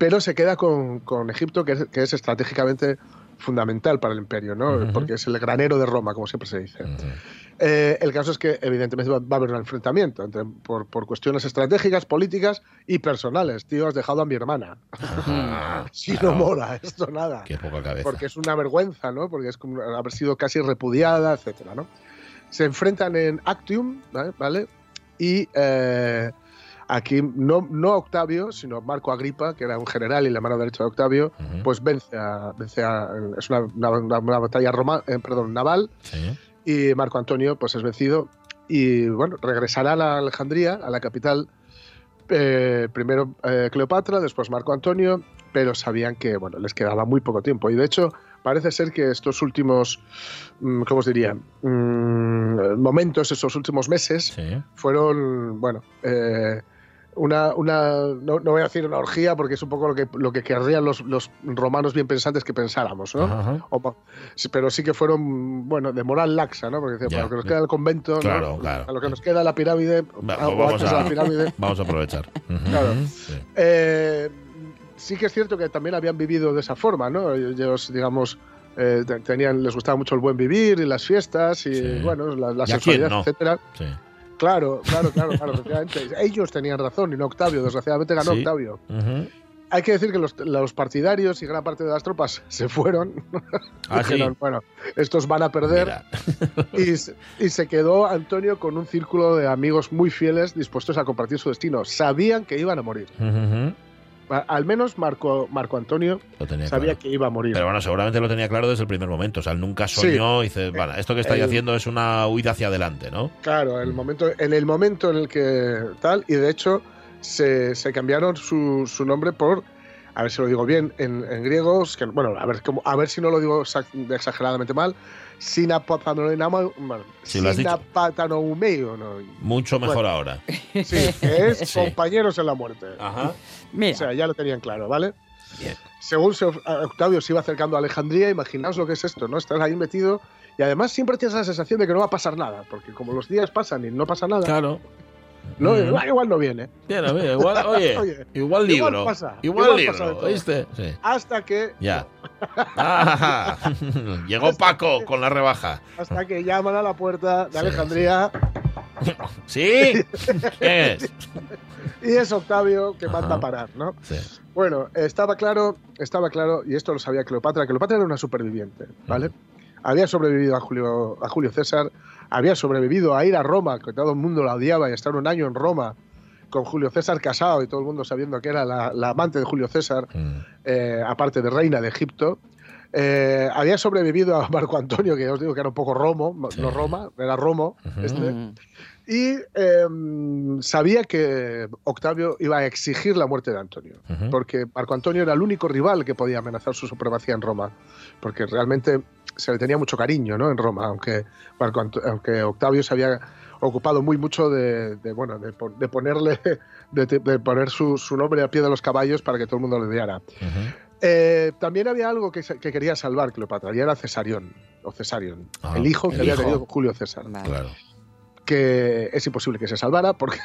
pero se queda con, con Egipto, que es, que es estratégicamente fundamental para el imperio, ¿no? Ujú. porque es el granero de Roma, como siempre se dice. Ujú. Eh, el caso es que, evidentemente, va, va a haber un enfrentamiento entre, por, por cuestiones estratégicas, políticas y personales. Tío, has dejado a mi hermana. Si claro. no mola esto nada. Qué poca cabeza. Porque es una vergüenza, ¿no? Porque es como haber sido casi repudiada, etcétera, ¿no? Se enfrentan en Actium, ¿vale? ¿Vale? Y eh, aquí no, no Octavio, sino Marco Agripa, que era un general y la mano derecha de Octavio, pues vence a. Vence a es una, una- batalla roma- eh, perdón, naval Sí. y Marco Antonio pues es vencido y bueno, regresará a la Alejandría, a la capital, eh, primero eh, Cleopatra, después Marco Antonio, pero sabían que bueno, les quedaba muy poco tiempo y de hecho parece ser que estos últimos, mm, ¿cómo os diría? Mm, momentos, estos últimos meses, Sí. fueron, bueno, eh, una, una no, no voy a decir una orgía porque es un poco lo que, lo que querrían los, los romanos bien pensantes que pensáramos, ¿no? Ajá. O pero sí que fueron, bueno, de moral laxa, ¿no? Porque para lo que nos queda el convento, ¿no? Claro, a lo que nos queda la pirámide, o vamos, a, la pirámide. vamos a aprovechar. Claro. Sí. Eh, sí que es cierto que también habían vivido de esa forma, ¿no? Ellos, digamos, eh, te- tenían, les gustaba mucho el buen vivir y las fiestas y, Sí. bueno, la, la ¿Y a sexualidad, no? etcétera. Sí. Claro, claro, claro, claro, efectivamente. Ellos tenían razón y no Octavio, desgraciadamente ganó Sí. Octavio. Ujú. Hay que decir que los, los partidarios y gran parte de las tropas se fueron. Ah, sí. Dijeron, bueno, estos van a perder. Y, se- y se quedó Antonio con un círculo de amigos muy fieles dispuestos a compartir su destino. Sabían que iban a morir. Ujú. A- Al menos Marco, Marco Antonio sabía claro. que iba a morir. Pero bueno, seguramente lo tenía claro desde el primer momento. O sea, él nunca soñó y dice, bueno, esto que estáis El- haciendo es una huida hacia adelante, ¿no? Claro, el momento, en el momento en el que tal, y de hecho se, se cambiaron su, su nombre por, a ver si lo digo bien, en, en griego, que, bueno, a ver, cómo- a ver si no lo digo exa- exageradamente mal, Sinapatanoumeo, ¿no? Mucho mejor Bueno. ahora. Sí, que es Sí. compañeros en la muerte. Ajá. Mira, O sea, ya lo tenían claro, ¿vale? Bien. Según se- Octavio se iba acercando a Alejandría, imaginaos lo que es esto, ¿no? Estás ahí metido y además siempre tienes la sensación de que no va a pasar nada, porque como los días pasan y no pasa nada, Claro. no, Mm. "Ah, igual no viene. Mira, igual, oye, Oye, igual igual libro. pasa, igual, igual libro, pasa. ¿oíste? Sí. Hasta que, Ya. Ah, Llegó Paco con la rebaja. hasta que llaman a la puerta de Sí, Alejandría ¿Sí? ¿Qué es? y es Octavio que manda a parar, ¿no? Sí. Bueno, estaba claro, estaba claro, y esto lo sabía Cleopatra, Cleopatra era una superviviente, ¿vale? Había sobrevivido a Julio, a Julio César, había sobrevivido a ir a Roma, que todo el mundo la odiaba, y estar un año en Roma con Julio César casado y todo el mundo sabiendo que era la, la amante de Julio César, Mm. eh, aparte de reina de Egipto. Eh, había sobrevivido a Marco Antonio, que ya os digo que era un poco Romo, Sí. no Roma, era Romo, Ujú. este, mm, y eh, sabía que Octavio iba a exigir la muerte de Antonio, Ujú. porque Marco Antonio era el único rival que podía amenazar su supremacía en Roma, porque realmente se le tenía mucho cariño ¿no? en Roma, aunque, Marco Anto- aunque Octavio se había ocupado muy mucho de, de, bueno, de, de ponerle, de, de poner su, su nombre al pie de los caballos para que todo el mundo le odiara. Ujú. Eh, también había algo que, quería salvar Cleopatra, y era Cesarión, o Cesarion, Ah, el hijo que el había hijo. tenido Julio César vale. Claro. que es imposible que se salvara porque,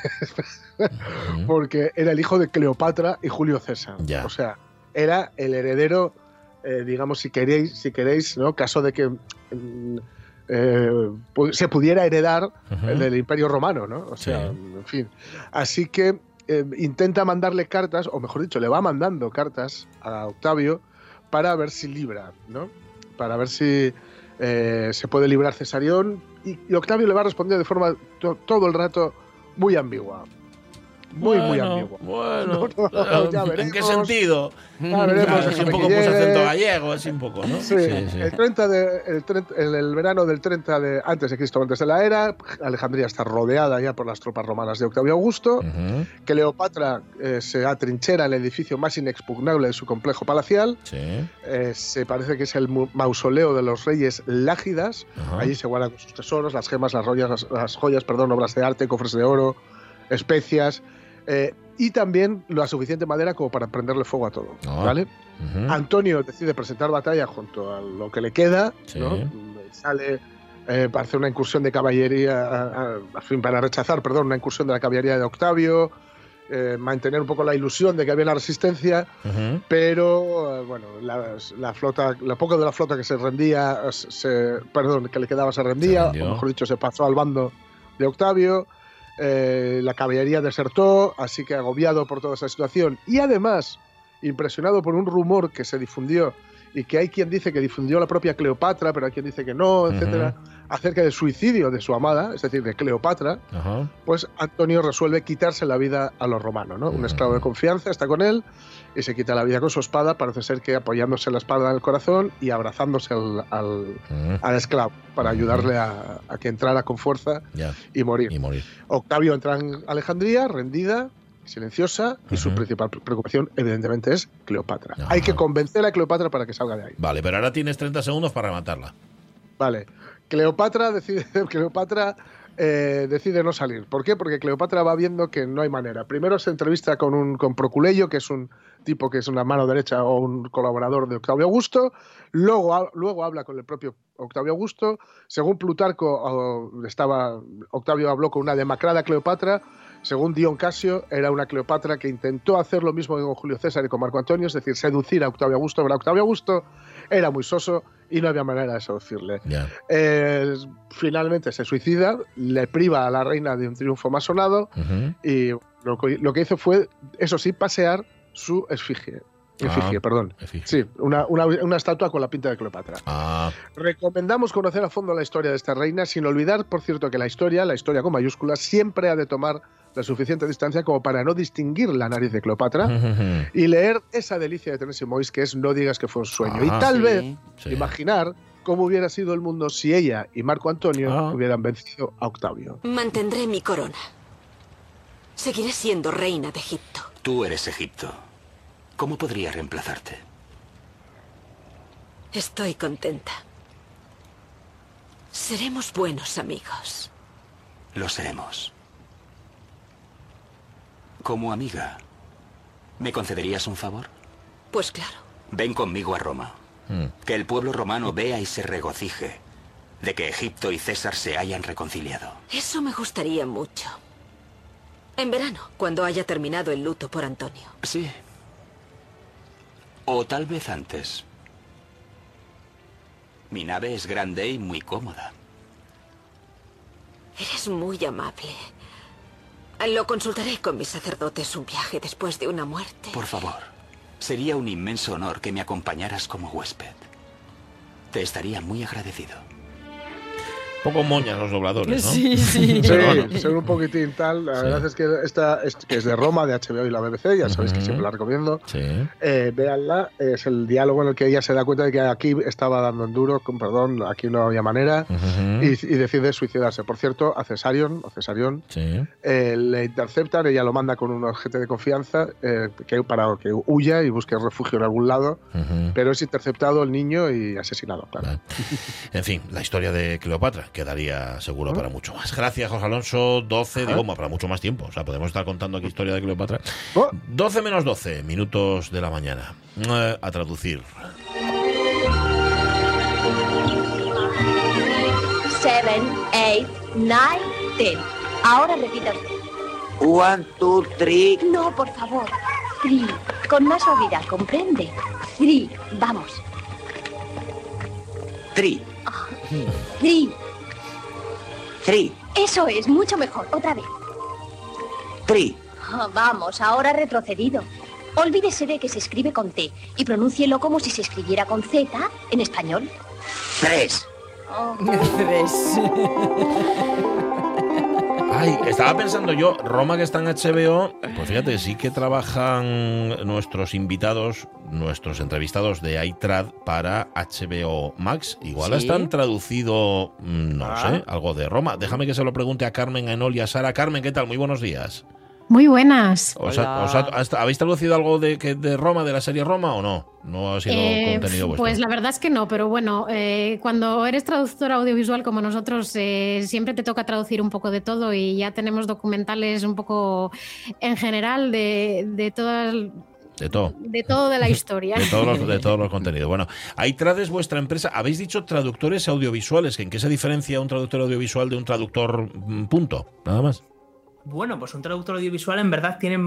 porque era el hijo de Cleopatra y Julio César. Ya. O sea, era el heredero, eh, digamos, si queréis, si queréis, ¿no? Caso de que mm, eh, se pudiera heredar el del Imperio Romano, ¿no? O sea, Sí. en fin. Así que eh, intenta mandarle cartas, o mejor dicho, le va mandando cartas a Octavio para ver si libra, ¿no? Para ver si eh, se puede librar Cesarión. Y, Octavio le va a responder de forma to- todo el rato muy ambigua. Muy, muy Bueno, ambigua. Bueno, No, no, ya ¿en qué sentido? Ya veremos Claro, es un que poco llegue. puso acento gallego, es un poco, ¿no? Sí, El, 30 de, el, 30 en el verano del 30 de antes de Cristo, antes de la era, Alejandría está rodeada ya por las tropas romanas de Octavio Augusto. Ujú. Cleopatra eh, se atrinchera en el edificio más inexpugnable de su complejo palacial. Sí. Eh, se parece que es el mausoleo de los reyes Lágidas. Ajá. Allí se guardan sus tesoros, las gemas, las joyas, las, las joyas, perdón, obras de arte, cofres de oro, especias. Eh, y también la suficiente madera como para prenderle fuego a todo. Ah. ¿vale? Ujú. Antonio decide presentar batalla junto a lo que le queda, Sí. ¿no? Sale eh, para hacer una incursión de caballería, a, a- fin, para rechazar, perdón, una incursión de la caballería de Octavio, eh, mantener un poco la ilusión de que había una resistencia, Ujú. pero eh, bueno, la, la flota, lo poco de la flota que se rendía, se, perdón, que le quedaba se rendía, Se o mejor dicho, se pasó al bando de Octavio. Eh, la caballería desertó, así que agobiado por toda esa situación. Y además impresionado por un rumor que se difundió y que hay quien dice que difundió la propia Cleopatra, pero hay quien dice que no, etcétera, acerca del suicidio de su amada, es decir, de Cleopatra, Ajá. pues Antonio resuelve quitarse la vida a los romanos, ¿no? Un esclavo de confianza está con él y se quita la vida con su espada, parece ser que apoyándose la espada en el corazón y abrazándose al, al- esclavo para ayudarle a, a que entrara con fuerza y morir. Y morir. Octavio entra en Alejandría, rendida, silenciosa, y su principal preocupación, evidentemente, es Cleopatra. Hay que convencer a Cleopatra para que salga de ahí. Vale, pero ahora tienes 30 segundos para rematarla. Vale. Cleopatra decide, Cleopatra eh, decide no salir. ¿Por qué? Porque Cleopatra va viendo que no hay manera. Primero se entrevista con, un, con Proculeyo, que es un tipo que es una mano derecha o un colaborador de Octavio Augusto. Luego, luego habla con el propio Octavio Augusto. Según Plutarco, estaba, Octavio habló con una demacrada Cleopatra. Según Dion Casio, era una Cleopatra que intentó hacer lo mismo que con Julio César y con Marco Antonio, es decir, seducir a Octavio Augusto. Pero Octavio Augusto era muy soso y no había manera de seducirle. Eh, finalmente se suicida, le priva a la reina de un triunfo masonado Ujú. y lo que, lo que hizo fue, eso sí, pasear su esfinge. Efigie, Ah, perdón. efigie. Sí, una, una- una estatua con la pinta de Cleopatra. Ah, Recomendamos conocer a fondo la historia de esta reina, sin olvidar, por cierto, que la historia, la historia con mayúsculas, siempre ha de tomar la suficiente distancia como para no distinguir la nariz de Cleopatra y leer esa delicia de Tennessee Mois que es No digas que fue un sueño. Ah, y tal sí. vez Sí. imaginar cómo hubiera sido el mundo si ella y Marco Antonio Ah. hubieran vencido a Octavio. Mantendré mi corona. Seguiré siendo reina de Egipto. Tú eres Egipto. ¿Cómo podría reemplazarte? Estoy contenta. Seremos buenos amigos. Lo seremos. Como amiga, ¿me concederías un favor? Pues claro. Ven conmigo a Roma. Mm. Que el pueblo romano vea y se regocije de que Egipto y César se hayan reconciliado. Eso me gustaría mucho. En verano, cuando haya terminado el luto por Antonio. Sí. O tal vez antes. Mi nave es grande y muy cómoda. Eres muy amable. Lo consultaré con mis sacerdotes un viaje después de una muerte. Por favor, sería un inmenso honor que me acompañaras como huésped. Te estaría muy agradecido. Poco moñas los dobladores, ¿no? Sí, sí. Sí, bueno. son un poquitín tal. La Sí. verdad es que esta es, que es de Roma, de HBO y la BBC, ya sabéis que siempre la recomiendo. Sí. Eh, véanla, es el diálogo en el que ella se da cuenta de que aquí estaba dando en duro, con perdón, aquí no había manera, y, y decide suicidarse. Por cierto, a Cesarion, o Cesarión, Sí. eh, le interceptan, ella lo manda con un agente de confianza eh, que, para que huya y busque refugio en algún lado, pero es interceptado el niño y asesinado. claro. Vale. En fin, la historia de Cleopatra quedaría seguro para mucho más. Gracias, José Alonso. 12, digo, para mucho más tiempo. O sea, podemos estar contando aquí historia de Cleopatra. Oh. 12 menos 12 minutos de la mañana. Eh, A traducir. Seven, eight, nine, ten. Ahora repita usted. One, two, three. No, por favor. Three. Con más suavidad, ¿comprende? Three. Vamos. Three. Three. Three. Eso es, mucho mejor. Otra vez. Three. Ah, vamos, ahora retrocedido. Olvídese de que se escribe con T y pronúncielo como si se escribiera con Z en español. Tres. Oh, Tres. Ay, estaba pensando yo, Roma que está en HBO, pues fíjate, sí que trabajan nuestros invitados, nuestros entrevistados de iTrad para HBO Max. Igual Sí. están traducido, mm, no Ah. sé, algo de Roma. Déjame que se lo pregunte a Carmen, a Enol y a Sara. Carmen, ¿qué tal? Muy buenos días. Muy buenas. ¿Os ha- os ¿Habéis traducido algo de, que- de Roma, de la serie Roma o no? No ha sido Eh, contenido vuestro. pues la verdad es que no, pero bueno, eh, cuando eres traductor audiovisual como nosotros, eh, siempre te toca traducir un poco de todo y ya tenemos documentales un poco en general de, de todas De todo. de todo de la historia. De todos, los, de todos los contenidos. Bueno, iTrad es vuestra empresa. Habéis dicho traductores audiovisuales. ¿En qué se diferencia un traductor audiovisual de un traductor mm, punto? Nada más. Bueno, pues un traductor audiovisual en verdad tiene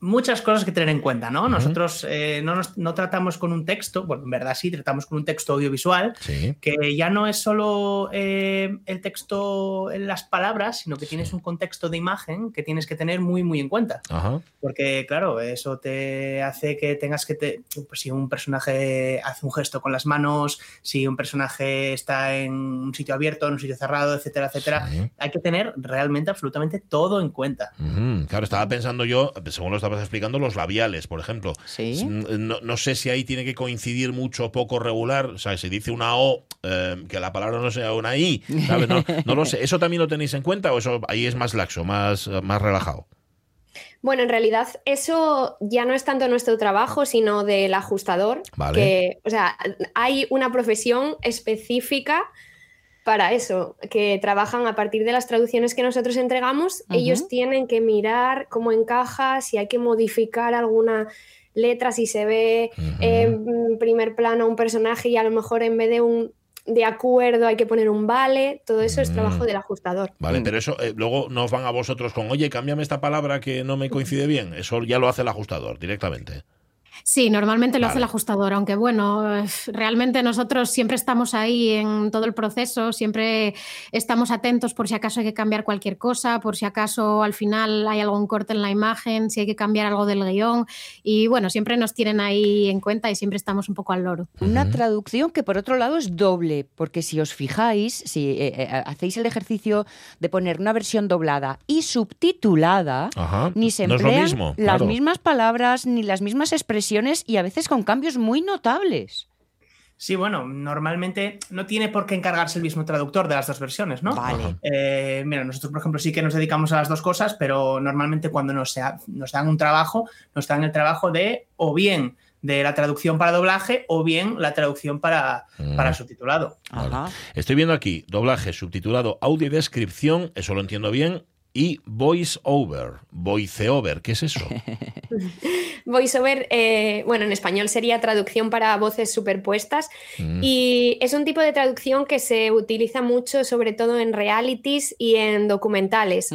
muchas cosas que tener en cuenta, ¿no? Nosotros eh, no, nos- no tratamos con un texto, bueno, en verdad sí, tratamos con un texto audiovisual, Sí. que ya no es solo eh, el texto en las palabras, sino que tienes un contexto de imagen que tienes que tener muy, muy en cuenta. Porque, claro, eso te hace que tengas que. Te, pues si un personaje hace un gesto con las manos, si un personaje está en un sitio abierto, en un sitio cerrado, etcétera, etcétera, Sí. hay que tener realmente absolutamente todo en cuenta. Ujú. Claro, estaba pensando yo, según lo estabas explicando, los labiales, por ejemplo. Sí. No, no sé si ahí tiene que coincidir mucho o poco regular. O sea, si dice una O, eh, que la palabra no sea una I, ¿sabes? No, no lo sé. ¿Eso también lo tenéis en cuenta o eso ahí es más laxo, más, más relajado? Bueno, en realidad eso ya no es tanto nuestro trabajo, sino del ajustador. Vale. Que, o sea, hay una profesión específica para eso, que trabajan a partir de las traducciones que nosotros entregamos, ellos tienen que mirar cómo encaja, si hay que modificar alguna letra, si se ve en primer plano un personaje y a lo mejor en vez de un de acuerdo hay que poner un vale, todo eso es trabajo del ajustador. Vale, pero eso eh, luego nos van a vosotros con, oye, cámbiame esta palabra que no me coincide bien. Eso ya lo hace el ajustador directamente. Sí, normalmente lo hace el ajustador, aunque bueno, eh, realmente nosotros siempre estamos ahí en todo el proceso, siempre estamos atentos por si acaso hay que cambiar cualquier cosa, por si acaso al final hay algún corte en la imagen, si hay que cambiar algo del guion y bueno, siempre nos tienen ahí en cuenta y siempre estamos un poco al loro. Una traducción que por otro lado es doble, porque si os fijáis, si eh, eh, hacéis el ejercicio de poner una versión doblada y subtitulada, Ajá. ni se No emplean mismo, las claro. mismas palabras ni las mismas expresiones y a veces con cambios muy notables. Sí, bueno, normalmente no tiene por qué encargarse el mismo traductor de las dos versiones, ¿no? Vale. Eh, mira, nosotros, por ejemplo, sí que nos dedicamos a las dos cosas, pero normalmente cuando nos, sea- nos dan un trabajo, nos dan el trabajo de o bien de la traducción para doblaje o bien la traducción para, para subtitulado. Estoy viendo aquí doblaje, subtitulado, audio y descripción, eso lo entiendo bien, y voice over, voice over, ¿qué es eso? VoiceOver, eh, bueno, en español sería traducción para voces superpuestas Mm. y es un tipo de traducción que se utiliza mucho sobre todo en realities y en documentales.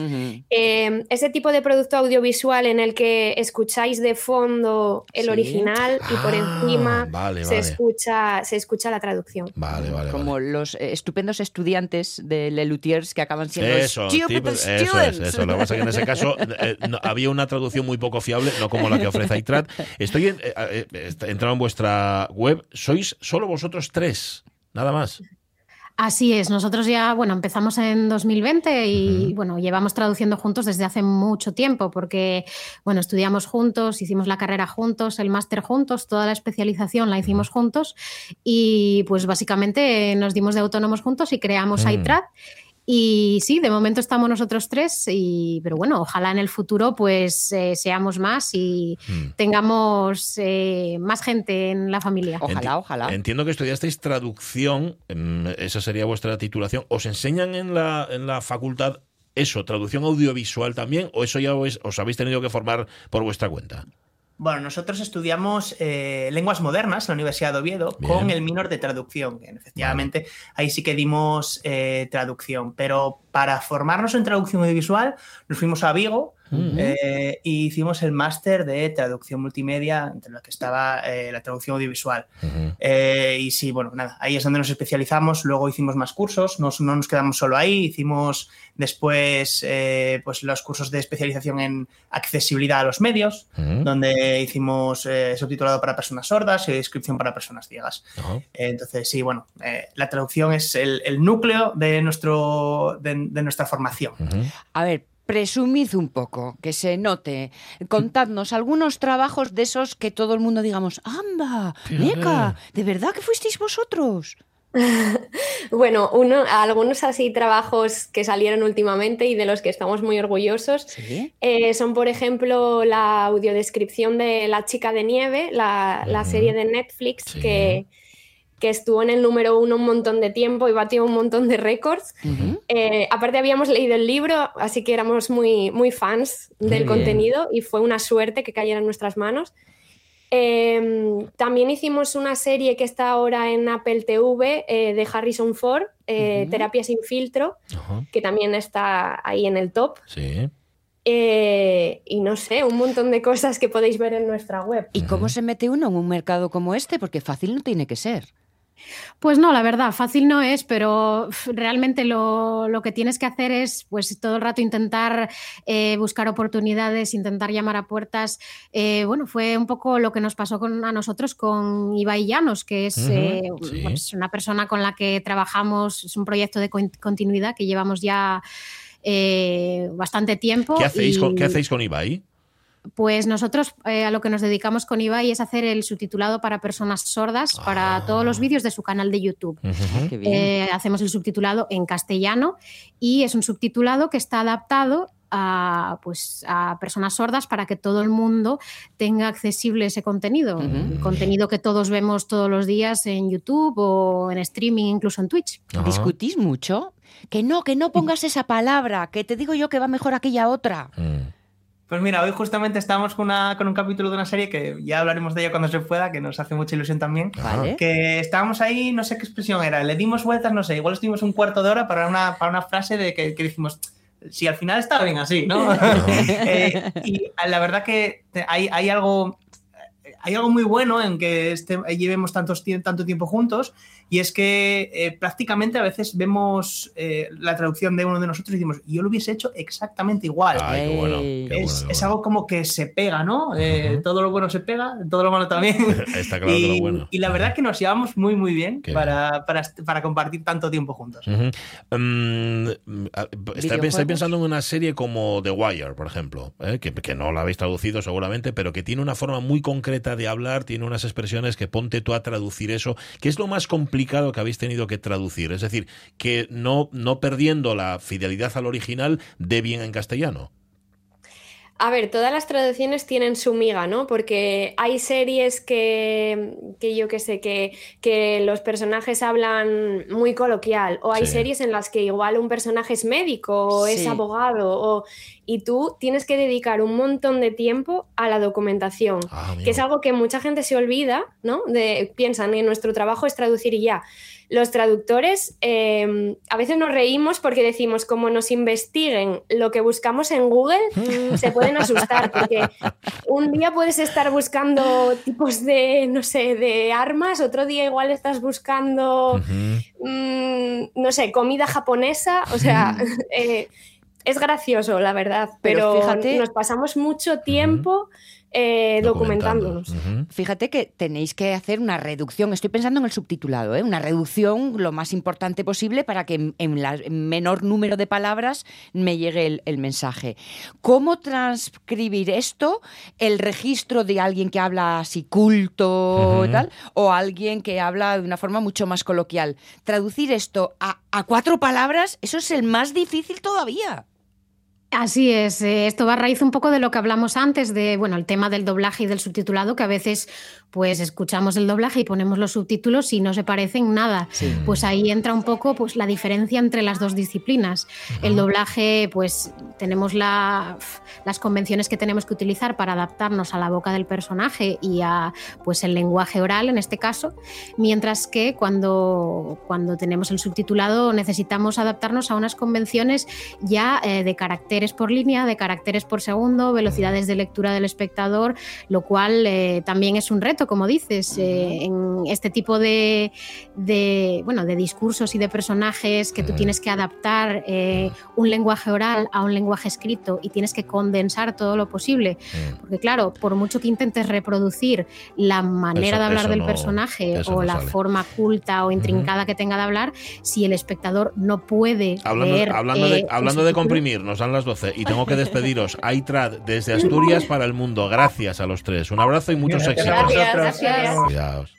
Eh, ese tipo de producto audiovisual en el que escucháis de fondo el Sí. original y por Ah, encima vale, se, vale. escucha, se escucha la traducción. Vale, vale, Como los eh, estupendos estudiantes de Lelutiers que acaban siendo Eso, stupid tipo- eso. Es, eso. Lo que pasa es que en ese caso eh, no- había una traducción muy poco fiable, no como la que ofrece Aitrat. Estoy en, eh, eh, he entrado en vuestra web, sois solo vosotros tres, nada más. Así es, nosotros ya, bueno, empezamos en 2020 y bueno, llevamos traduciendo juntos desde hace mucho tiempo porque, bueno, estudiamos juntos, hicimos la carrera juntos, el máster juntos, toda la especialización la hicimos juntos y pues básicamente nos dimos de autónomos juntos y creamos iTrad. Y sí, de momento estamos nosotros tres, y, pero bueno, ojalá en el futuro pues eh, seamos más y tengamos eh, más gente en la familia. Enti- Entiendo que estudiasteis traducción, mm, esa sería vuestra titulación. ¿Os enseñan en la, en la facultad eso, traducción audiovisual también? ¿O eso ya os, os habéis tenido que formar por vuestra cuenta? Bueno, nosotros estudiamos eh, lenguas modernas en la Universidad de Oviedo Bien. con el minor de traducción. que Efectivamente, ahí sí que dimos eh, traducción, pero para formarnos en traducción audiovisual nos fuimos a Vigo eh, y hicimos el máster de traducción multimedia, entre la que estaba la traducción audiovisual. Y sí, bueno, nada, ahí es donde nos especializamos. Luego hicimos más cursos, nos- no nos quedamos solo ahí, hicimos después eh, pues los cursos de especialización en accesibilidad a los medios, Ujú. donde hicimos eh, subtitulado para personas sordas y descripción para personas ciegas. Eh, Entonces, sí, bueno, eh, la traducción es el, el núcleo de, nuestro, de, de nuestra formación. A ver, presumid un poco, que se note. Contadnos algunos trabajos de esos que todo el mundo digamos, ¡anda! ¡Meca! ¿De verdad que fuisteis vosotros? Bueno, uno, algunos así trabajos que salieron últimamente y de los que estamos muy orgullosos eh, son, por ejemplo, la audiodescripción de La chica de nieve, la, la serie de Netflix que, que estuvo en el número uno un montón de tiempo y batió un montón de récords. Eh, aparte habíamos leído el libro, así que éramos muy, muy fans Muy del bien. contenido y fue una suerte que cayera en nuestras manos. Eh, también hicimos una serie que está ahora en Apple TV eh, de Harrison Ford, eh, Terapia sin filtro, que también está ahí en el top. Sí. Eh, y no sé, un montón de cosas que podéis ver en nuestra web. ¿Y cómo se mete uno en un mercado como este? Porque fácil no tiene que ser. Pues no, la verdad, fácil no es, pero realmente lo, lo que tienes que hacer es pues todo el rato intentar eh, buscar oportunidades, intentar llamar a puertas. Eh, bueno, fue un poco lo que nos pasó con, a nosotros con Ibai Llanos, que es eh, sí. pues, una persona con la que trabajamos, es un proyecto de con- continuidad que llevamos ya bastante tiempo. ¿Qué hacéis, y- con, ¿Qué hacéis con Ibai? Pues nosotros eh, a lo que nos dedicamos con Ibai es hacer el subtitulado para personas sordas para todos los vídeos de su canal de YouTube. Qué bien. Eh, hacemos el subtitulado en castellano y es un subtitulado que está adaptado a, pues, a personas sordas para que todo el mundo tenga accesible ese contenido. El contenido que todos vemos todos los días en YouTube o en streaming, incluso en Twitch. ¿Discutís mucho? Que no, que no pongas esa palabra, que te digo yo que va mejor aquella otra. Pues mira, hoy justamente estamos con, una, con un capítulo de una serie que ya hablaremos de ella cuando se pueda, que nos hace mucha ilusión también. Vale. Que estábamos ahí, no sé qué expresión era, le dimos vueltas, no sé, igual estuvimos un cuarto de hora para una, para una frase de que, que dijimos, si al final está bien así, ¿no? Eh, y la verdad que hay, hay algo hay algo muy bueno en que este, llevemos tantos, tanto tiempo juntos y es que eh, prácticamente a veces vemos eh, la traducción de uno de nosotros y decimos, yo lo hubiese hecho exactamente igual. Ay, qué bueno, qué es, bueno, qué es algo como que se pega, ¿no? Eh, Todo lo bueno se pega, todo lo malo también. Está claro y, que lo bueno. y la verdad que nos llevamos muy, muy bien para, para, para compartir tanto tiempo juntos. Mm, estoy, estoy pensando en una serie como The Wire, por ejemplo, ¿eh? que, que no la habéis traducido seguramente, pero que tiene una forma muy concreta de hablar, tiene unas expresiones que ponte tú a traducir eso. ¿Qué es lo más complicado que habéis tenido que traducir? Es decir, que no, no perdiendo la fidelidad al original, dé bien en castellano. A ver, todas las traducciones tienen su miga, ¿no? Porque hay series que, que yo qué sé, que, que los personajes hablan muy coloquial, o hay Sí. series en las que igual un personaje es médico o es abogado, o, y tú tienes que dedicar un montón de tiempo a la documentación, que es algo que mucha gente se olvida, ¿no? De, piensan en nuestro trabajo es traducir y ya. Los traductores eh, a veces nos reímos porque decimos, como nos investiguen lo que buscamos en Google, se pueden asustar porque un día puedes estar buscando tipos de, no sé, de armas, otro día igual estás buscando, mm, no sé, comida japonesa, o sea, eh, es gracioso, la verdad, Pero pero, fíjate- nos pasamos mucho tiempo eh, documentándonos. Fíjate que tenéis que hacer una reducción, estoy pensando en el subtitulado, ¿eh? una reducción lo más importante posible para que en, en la- en menor número de palabras me llegue el, el mensaje. ¿Cómo transcribir esto? ¿El registro de alguien que habla así culto tal? ¿O alguien que habla de una forma mucho más coloquial? Traducir esto a, a cuatro palabras, eso es el más difícil todavía. Así es, eh, esto va a raíz un poco de lo que hablamos antes, de bueno, el tema del doblaje y del subtitulado, que a veces pues escuchamos el doblaje y ponemos los subtítulos y no se parecen nada. Pues ahí entra un poco pues la diferencia entre las dos disciplinas. El doblaje, pues tenemos la, las convenciones que tenemos que utilizar para adaptarnos a la boca del personaje y a pues el lenguaje oral en este caso, mientras que cuando, cuando tenemos el subtitulado necesitamos adaptarnos a unas convenciones ya eh, de caracteres por línea, de caracteres por segundo, velocidades de lectura del espectador, lo cual eh, también es un reto, como dices, eh, en este tipo de, de, bueno, de discursos y de personajes que tú tienes que adaptar eh, un lenguaje oral a un lenguaje escrito y tienes que condensar todo lo posible. Porque claro, por mucho que intentes reproducir la manera Eso- de hablar del no- personaje o no la sale. forma culta o intrincada que tenga de hablar, si el espectador no puede Hablando, leer, hablando, eh, de, el hablando de comprimir, nos dan las 12 y tengo que despediros. Aitrad, desde Asturias para el mundo. Gracias a los tres. Un abrazo y muchos Gracias éxitos. vosotros. Gracias. Cuidaos.